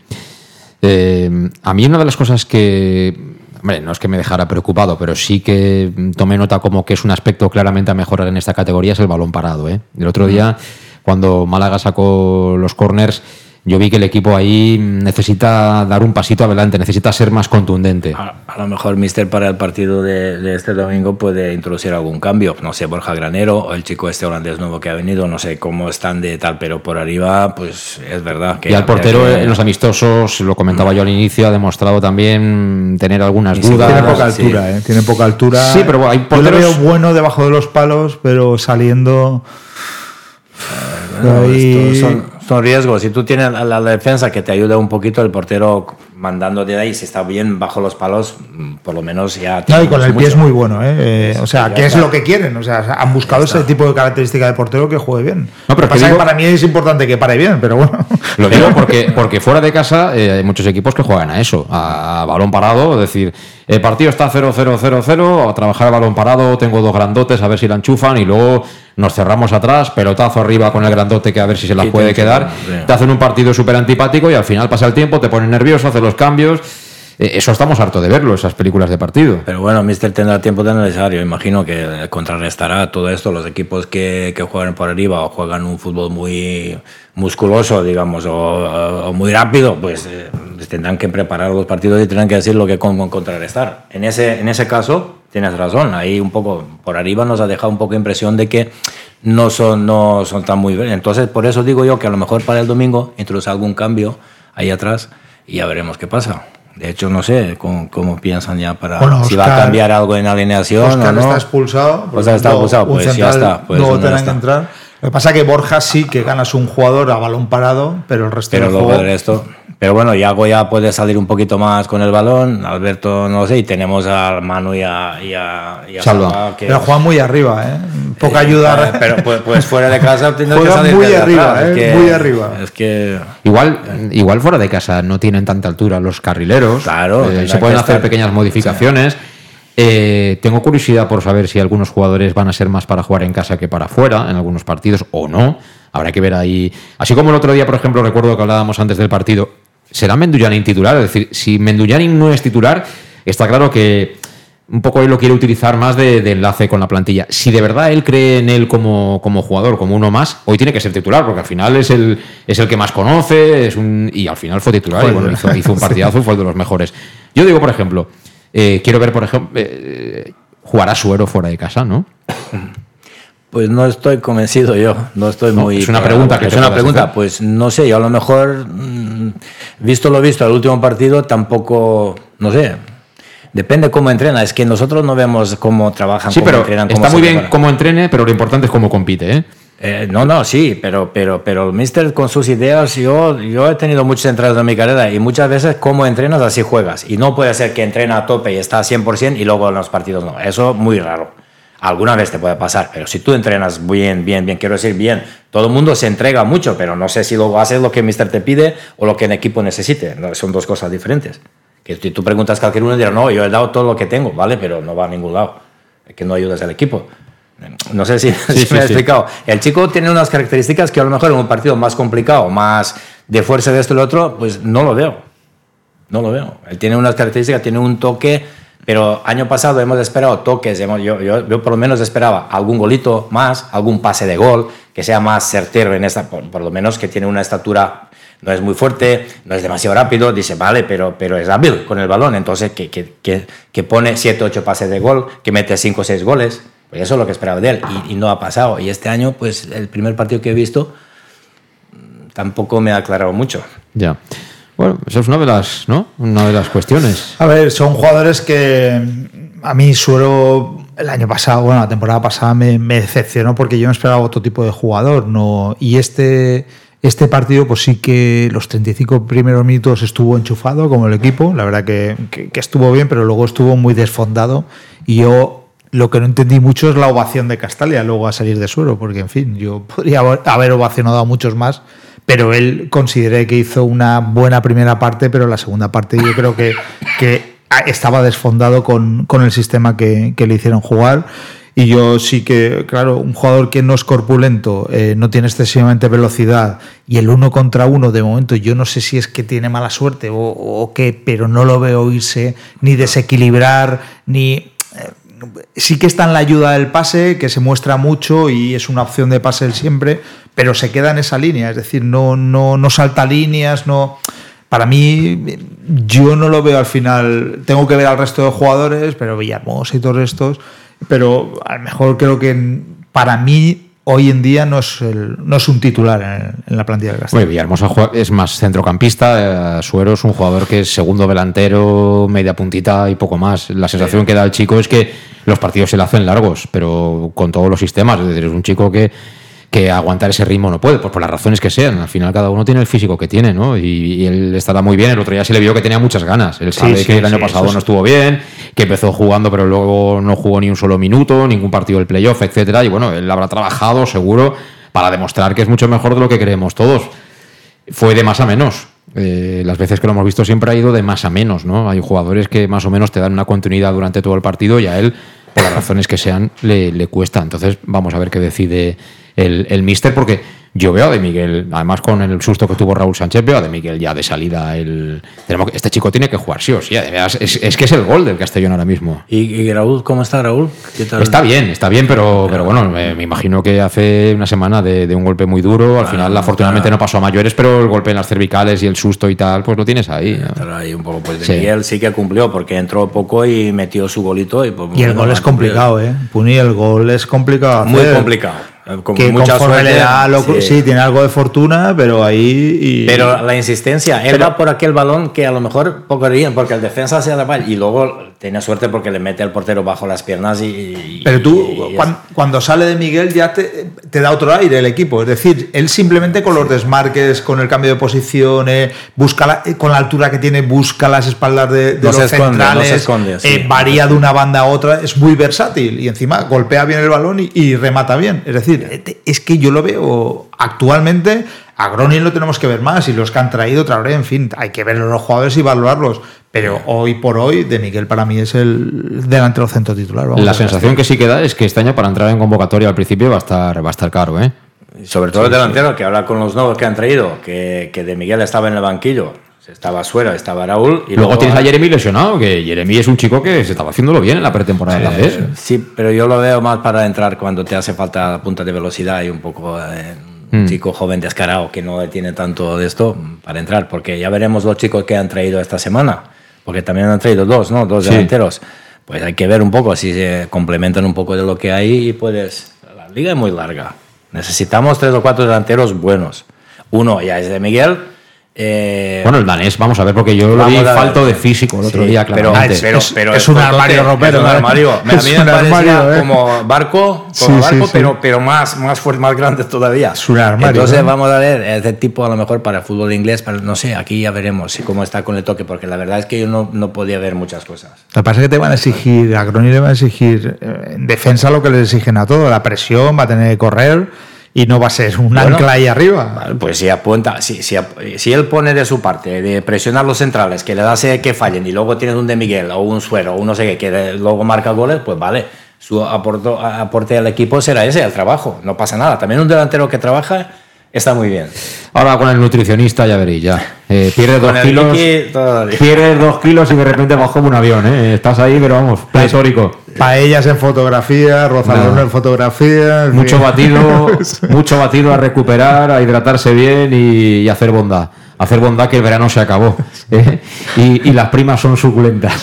Eh, a mí una de las cosas que, hombre, no es que me dejara preocupado, pero sí que tomé nota como que es un aspecto claramente a mejorar en esta categoría es el balón parado. ¿eh? El otro día, cuando Málaga sacó los corners, yo vi que el equipo ahí necesita dar un pasito adelante, necesita ser más contundente. A, a lo mejor Mister para el partido de, de, este domingo puede introducir algún cambio, no sé, Borja Granero o el chico este holandés nuevo que ha venido, no sé cómo están de tal, pero por arriba, pues es verdad que... Y al portero que... en los amistosos, lo comentaba yo al inicio, ha demostrado también tener algunas sí, dudas. Tiene poca altura, sí. ¿eh? Tiene poca altura. Sí, pero hay porteros... Yo lo veo bueno debajo de los palos, pero saliendo... Bueno, ahí... son, son riesgos. Si tú tienes la, la, defensa que te ayuda un poquito, el portero mandando de ahí, si está bien bajo los palos, por lo menos ya. No, y con el pie es muy bueno, ¿eh? eh o sea, ¿qué es lo que quieren? O sea, han buscado ese tipo de característica de portero que juegue bien. No, pero lo que pasa digo, que para mí es importante que pare bien, pero bueno. [laughs] Lo digo porque, porque fuera de casa eh, hay muchos equipos que juegan a eso, a, a balón parado, es decir, el partido está 0-0-0-0, a trabajar a balón parado, tengo dos grandotes, a ver si la enchufan y luego nos cerramos atrás, pelotazo arriba con el grandote que a ver si se las puede quedar. Te hacen un partido súper antipático y al final pasa el tiempo, te ponen nervioso, haces los cambios. Eso estamos harto de verlo, esas películas de partido. Pero bueno, Mister tendrá tiempo de analizar. Yo imagino que contrarrestará todo esto. Los equipos que, juegan por arriba o juegan un fútbol muy musculoso, digamos, o, o muy rápido, pues eh, tendrán que preparar los partidos y tendrán que decir lo que con, contrarrestar. En ese, en ese caso, tienes razón. Ahí un poco por arriba nos ha dejado un poco impresión de que no son, no son tan muy bien. Entonces, por eso digo yo que a lo mejor para el domingo introduce algún cambio ahí atrás y ya veremos qué pasa. De hecho, no sé cómo, cómo piensan ya para bueno, si va a cambiar algo en alineación Oscar o no. está expulsado. Oscar está expulsado, pues central, ya está. Pues luego tendrán que entrar. Lo que pasa es que Borja sí que ganas un jugador a balón parado, pero el resto pero del luego juego... el resto. Pero bueno, Iago ya puede salir un poquito más con el balón, Alberto no lo sé, y tenemos a Manu y a, y a, y a Salva. Salva, que Pero juega muy arriba, ¿eh? Poca Eh, ayuda. eh, Pero pues, pues fuera de casa tendrá que Juega salir muy arriba, atrás, eh, es que- muy arriba. Es que Igual, igual fuera de casa no tienen tanta altura los carrileros. Claro, Eh, se pueden hacer estar- pequeñas modificaciones. Eh, tengo curiosidad por saber si algunos jugadores van a ser más para jugar en casa que para afuera en algunos partidos o no. Habrá que ver ahí. Así como el otro día, por ejemplo, recuerdo que hablábamos antes del partido. ¿Será Mendullanin titular? Es decir, si Mendullanin no es titular, está claro que un poco él lo quiere utilizar más de, de enlace con la plantilla. Si de verdad él cree en él como, como jugador, como uno más, hoy tiene que ser titular, porque al final es el, es el que más conoce, es un, y al final fue titular, y bueno, hizo, hizo un [laughs] partidazo y fue de los mejores. Yo digo, por ejemplo, eh, quiero ver, por ejemplo, eh, jugar a Suero fuera de casa, ¿no? Pues no estoy convencido yo, no estoy No, muy... es una pregunta que Es una pregunta, hacer. pues no sé, yo a lo mejor, mm, visto lo visto, el último partido tampoco, no sé, depende cómo entrena, es que nosotros no vemos cómo trabajan, Sí, cómo pero entrenan, cómo está muy bien cómo entrene, pero lo importante es cómo compite, ¿eh? Eh, no, no, sí, pero, pero, pero el Mister con sus ideas, yo, yo he tenido muchos entrenos en mi carrera y muchas veces como entrenas así juegas. Y no puede ser que entrena a tope y está a 100% y luego en los partidos no. Eso muy raro. Alguna vez te puede pasar, pero si tú entrenas bien, bien, bien, quiero decir bien, todo el mundo se entrega mucho, pero no sé si luego haces lo que Mister te pide o lo que el equipo necesite. No, son dos cosas diferentes. Que si tú preguntas a cualquier uno dirá, no, yo he dado todo lo que tengo, ¿vale? Pero no va a ningún lado. Es que no ayudas al equipo. No sé si, [laughs] si sí, me he sí. explicado. El chico tiene unas características que a lo mejor en un partido más complicado, más de fuerza de esto y lo otro, pues no lo veo. No lo veo. Él tiene unas características, tiene un toque, pero año pasado hemos esperado toques, hemos- yo, yo, yo por lo menos esperaba algún golito más, algún pase de gol, que sea más certero en esta, por, por lo menos que tiene una estatura, no es muy fuerte, no es demasiado rápido, dice, vale, pero, pero es hábil con el balón, entonces que, que, que, que pone 7, 8 pases de gol, que mete 5 o 6 goles, pues eso es lo que esperaba de él y, y no ha pasado. Y este año, pues el primer partido que he visto mm, tampoco me ha aclarado mucho. Ya. Bueno, eso es una de las, ¿no? Una de las cuestiones. A ver, son jugadores que mm, a mí Suero el año pasado, bueno, la temporada pasada me, me decepcionó porque yo me esperaba otro tipo de jugador, no y este Este partido, pues sí que los 35 primeros minutos estuvo enchufado como el equipo, la verdad que, que- que estuvo bien, pero luego estuvo muy desfondado y yo lo que no entendí mucho es la ovación de Castalia luego a salir de suero, porque en fin, yo podría haber ovacionado a muchos más, pero él consideré que hizo una buena primera parte, pero la segunda parte yo creo que, que estaba desfondado con, con el sistema que, que le hicieron jugar. Y yo sí que, claro, un jugador que no es corpulento, eh, no tiene excesivamente velocidad y el uno contra uno, de momento, yo no sé si es que tiene mala suerte o, o qué, pero no lo veo irse ni desequilibrar, ni. Sí que está en la ayuda del pase, que se muestra mucho y es una opción de pase siempre, pero se queda en esa línea, es decir, no, no, no salta líneas, no. Para mí, yo no lo veo al final. Tengo que ver al resto de jugadores, pero Villahermosa y todos estos. Pero a lo mejor creo que para mí hoy en día no es, el- no es un titular en, en la plantilla del Castilla. Bueno, Villahermosa es más centrocampista, eh, Suero es un jugador que es segundo delantero, media puntita y poco más. La sensación que da el chico es que los partidos se le hacen largos, pero con todos los sistemas. Es decir, es un chico que, que aguantar ese ritmo no puede, pues por las razones que sean. Al final cada uno tiene el físico que tiene, ¿no? Y, y él estará muy bien. El otro día se le vio que tenía muchas ganas. Él sabe sí, que el año sí, pasado no estuvo bien, que empezó jugando pero luego no jugó ni un solo minuto, ningún partido del playoff, etcétera. Y bueno, él habrá trabajado seguro para demostrar que es mucho mejor de lo que creemos todos fue de más a menos. Eh, las veces que lo hemos visto siempre ha ido de más a menos, ¿no? Hay jugadores que más o menos te dan una continuidad durante todo el partido y a él, por las razones que sean, le, le cuesta. Entonces, vamos a ver qué decide el, el míster, porque yo veo a De Miguel, además con el susto que tuvo Raúl Sánchez, veo a De Miguel ya de salida. El, tenemos que- este chico tiene que jugar sí o sí. además, Es, es que es el gol del Castellón ahora mismo. ¿Y, y Raúl, cómo está Raúl? ¿Qué tal? Está bien, está bien, pero, pero bueno, me, me imagino que hace una semana de, de un golpe muy duro. Al final, afortunadamente, no pasó a mayores, pero el golpe en las cervicales y el susto y tal, pues lo tienes ahí. ¿no? Ahí un poco, pues de Sí. Miguel sí que cumplió porque entró poco y metió su golito. Y, pues, Y el gol es complicado, ¿eh? Puni, el gol es complicado. Muy hacer. complicado. Eh, Con que mucha conforme suerte, le da lo- sí. sí. tiene algo de fortuna, pero ahí. y- Pero la insistencia, él Pero- va por aquel balón que a lo mejor poco porque el defensa se da mal y luego tiene suerte porque le mete al portero bajo las piernas y. y- Pero tú, y- y- cuan- cuando, sale de Miguel, ya te, te da otro aire el equipo. Es decir, él simplemente con los desmarques, con el cambio de posición, eh, busca la- eh, con la altura que tiene, busca las espaldas de, de No los esconde, no centrales, se esconde, sí. eh, varía de una banda a otra, es muy versátil y encima golpea bien el balón y, remata bien. Es decir, eh, es que yo lo veo actualmente. A Gronin lo tenemos que ver más y los que han traído, Traoré, en fin, hay que ver a los jugadores y valorarlos. Pero hoy por hoy, de Miguel para mí es el delantero centro titular. vamos La sensación que sí que da es que este año para entrar en convocatoria al principio va a estar, va a estar caro, ¿eh? sobre todo el delantero, que habla con los nuevos que han traído, que, que de Miguel estaba en el banquillo, estaba Suero, estaba Raúl. Y luego, tienes a Jeremy lesionado, que Jeremy es un chico que se estaba haciéndolo bien en la pretemporada. Sí, también. sí, pero yo lo veo más para entrar cuando te hace falta punta de velocidad y un poco eh, un Mm. chico joven descarado que no tiene tanto de esto para entrar, porque ya veremos los chicos que han traído esta semana, porque también han traído dos, ¿no? Dos Sí. delanteros. Pues hay que ver un poco si se complementan un poco de lo que hay y puedes. La liga es muy larga. Necesitamos tres o cuatro delanteros buenos. Uno ya es de Miguel. Eh, Bueno, el danés, vamos a ver, porque yo lo vi falto de físico el otro Sí, día, pero, claramente. pero, Es- pero es un armario ropero, Es un ¿eh? armario. A mí me parecía armario, ¿eh? como barco, como sí, barco sí. pero, pero más, más fuerte, más grande todavía. Es un armario, Entonces ¿eh? vamos a ver, este tipo a lo mejor para el fútbol inglés, para, no sé, aquí ya veremos si cómo está con el toque, porque la verdad es que yo no, no podía ver muchas cosas. Lo que pasa es que te van a exigir, a Groni le van a exigir eh, en defensa lo que les exigen a todo, la presión, va a tener que correr y no va a ser un Bueno, ancla ahí arriba. Pues si apunta, si, si, si él pone de su parte de presionar los centrales, que le hace que fallen y luego tienes un de Miguel o un Suero o un no sé qué, que luego marca goles, pues vale. Su aporto- aporte al equipo será ese, al trabajo. No pasa nada. También un delantero que trabaja está muy bien. Ahora con el nutricionista ya veréis, ya. Eh, pierdes dos kilos. Pierdes dos kilos y de repente vas como un avión, ¿eh? Estás ahí, pero vamos, pletórico. Paellas en fotografía, Rozalón No. en fotografía. Mucho batido, [laughs] mucho batido a recuperar, a hidratarse bien y, y hacer bondad. Hacer bondad que el verano se acabó. ¿eh? Y, y las primas son suculentas.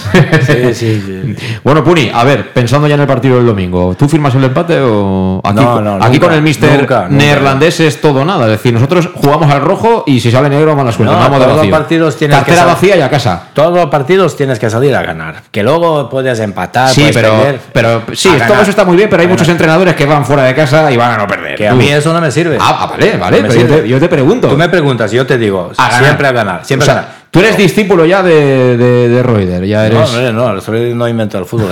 Sí, sí, sí. Bueno, Puni, a ver, pensando ya en el partido del domingo, ¿tú firmas el empate o aquí, No, no, aquí nunca, con el mister nunca, nunca. neerlandés es todo nada? Es decir, nosotros jugamos al rojo y si sale negro, mala suerte. No, vamos de todos los vacío. partidos tienes que Cartera sal- vacía y a casa. Todos los partidos tienes que salir a ganar. Que luego puedes empatar, Sí, puedes pero, perder. pero sí, todo ganar. eso está muy bien, pero hay muchos entrenadores que van fuera de casa y van a no perder. Que a mí eso no me sirve. Ah, ah, vale, vale, pero yo te, yo te pregunto. Tú me preguntas, yo te digo, A ganar. siempre a ganar. Siempre O sea, a ganar. Tú eres discípulo ya de, de, de Reuter, ya eres. No, no, no, Freud no inventó el fútbol.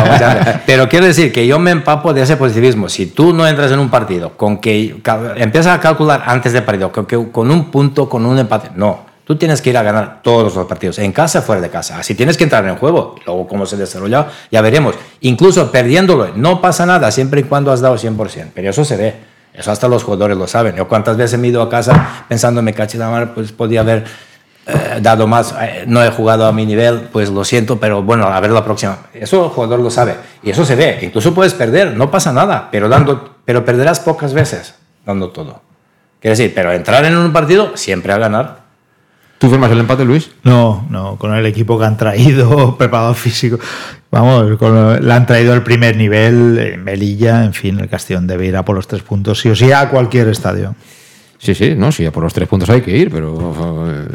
[laughs] Pero quiero decir que yo me empapo de ese positivismo. Si tú no entras en un partido con que empiezas a calcular antes del partido, con, que, con un punto, con un empate, no. Tú tienes que ir a ganar todos los partidos, en casa, fuera de casa. Así tienes que entrar en juego. Luego, cómo se desarrolla, ya veremos. Incluso perdiéndolo, no pasa nada, siempre y cuando has dado 100%. Pero eso se ve. Eso hasta los jugadores lo saben. Yo cuántas veces me he ido a casa pensando, me caché la mar, pues podía haber eh, dado más, eh, no he jugado a mi nivel, pues lo siento, pero bueno, a ver la próxima. Eso el jugador lo sabe y eso se ve. Incluso puedes perder, no pasa nada, pero, dando, pero perderás pocas veces dando todo. Quiero decir, pero entrar en un partido siempre a ganar. ¿Tú firmas el empate, Luis? No, no, con el equipo que han traído, [laughs] preparado físico. Vamos, con, han traído el primer nivel, eh, Melilla, en fin, el Castellón debe ir a por los tres puntos, sí o sí, a cualquier estadio. Sí, sí, no, sí, por los tres puntos hay que ir, pero. eh,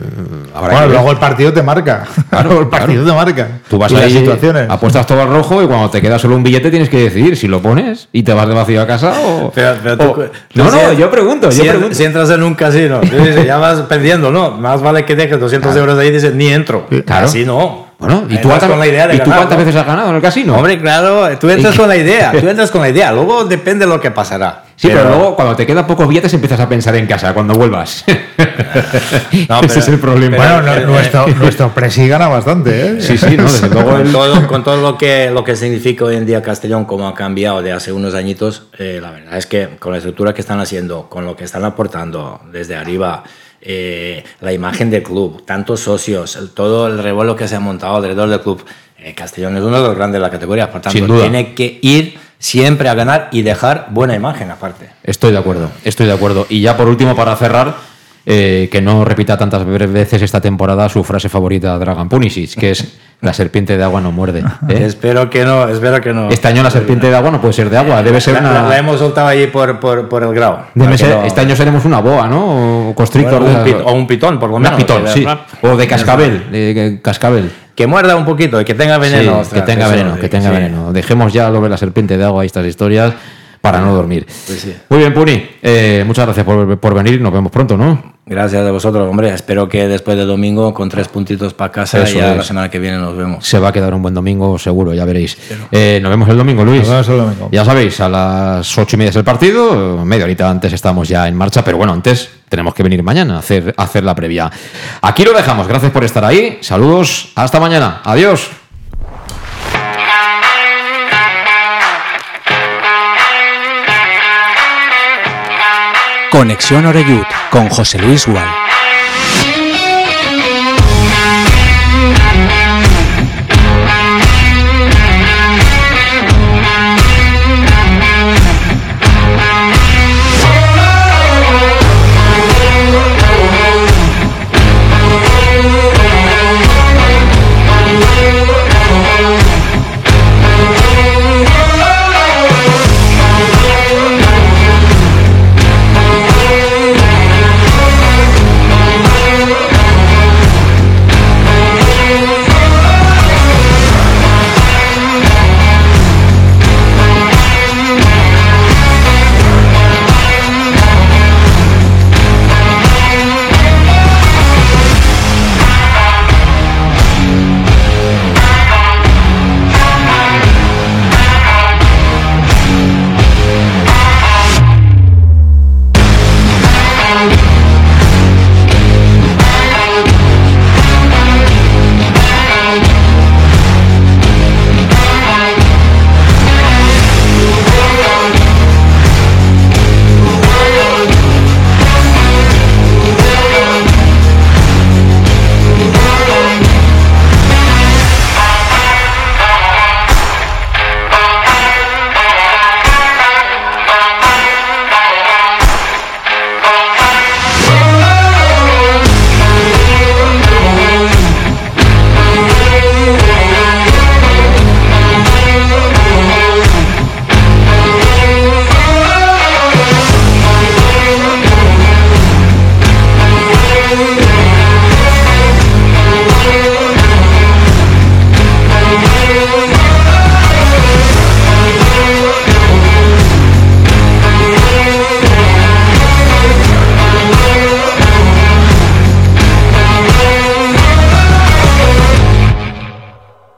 habrá Bueno, que luego el partido te marca. [laughs] Claro, el partido claro. te marca. Tú vas Y las situaciones. apuestas todo al rojo y cuando te queda solo un billete tienes que decidir si lo pones y te vas de vacío a casa o. Pero, pero tú- o- tú no, no, yo pregunto, yo si, en- pregunto. si entras en un casino, ya vas perdiendo, ¿no? Más vale que dejes 200 euros ahí y dices, ni entro. Claro. Así no. Bueno, ¿y tú, Entras cuántas, con la idea de ¿y tú ganar, cuántas ¿no? veces has ganado en el casino? Hombre, claro, tú entras con la idea, tú [laughs] entras con la idea, luego depende de lo que pasará. Sí, pero, luego cuando te quedan pocos billetes empiezas a pensar en casa cuando vuelvas. [laughs] No, Ese es el problema. Bueno, no- nuestro, nuestro presi gana bastante, ¿eh? Sí, sí, no, desde [laughs] luego con el- todo, con todo lo que lo que significa hoy en día Castellón, como ha cambiado de hace unos añitos, eh, la verdad es que con la estructura que están haciendo, con lo que están aportando desde arriba, eh, la imagen del club, tantos socios, el- todo el revuelo que se ha montado alrededor del club, eh, Castellón es uno de los grandes de la categoría, por tanto tiene que ir siempre a ganar y dejar buena imagen aparte. Estoy de acuerdo, estoy de acuerdo. Y ya por último, para cerrar, eh, que no repita tantas veces esta temporada su frase favorita de Dragan Punisic, que es la serpiente de agua no muerde. [laughs] ¿eh? Espero que no, espero que no. Este año la serpiente de agua no puede ser de agua, debe ser la, una... la- la hemos soltado allí por, por, por el grado. debe para que ser- no- Este año seremos una boa, ¿no? O constrictor. Bueno, de un las- pit- o un pitón, por lo Una menos. pitón, que- sí. O de cascabel, [laughs] de cascabel. Que muerda un poquito y que tenga veneno. Sí, que tenga veneno, que tenga sí. veneno. Dejemos ya lo de la serpiente de agua y estas historias para no dormir. Pues sí. Muy bien, Puni. eh, muchas gracias por, por venir. Nos vemos pronto, ¿no? Gracias a vosotros, hombre. Espero que después de domingo, con tres puntitos para casa, Eso ya es. la semana que viene nos vemos. Se va a quedar un buen domingo, seguro, ya veréis. Eh, nos vemos el domingo, Luis. Nos vemos el domingo. Ya sabéis, a las ocho y media es el partido, media horita antes estamos ya en marcha, pero bueno, antes tenemos que venir mañana a hacer, a hacer la previa. Aquí lo dejamos, gracias por estar ahí, saludos, hasta mañana, adiós. Conexión Oreyud con José Luis Gual.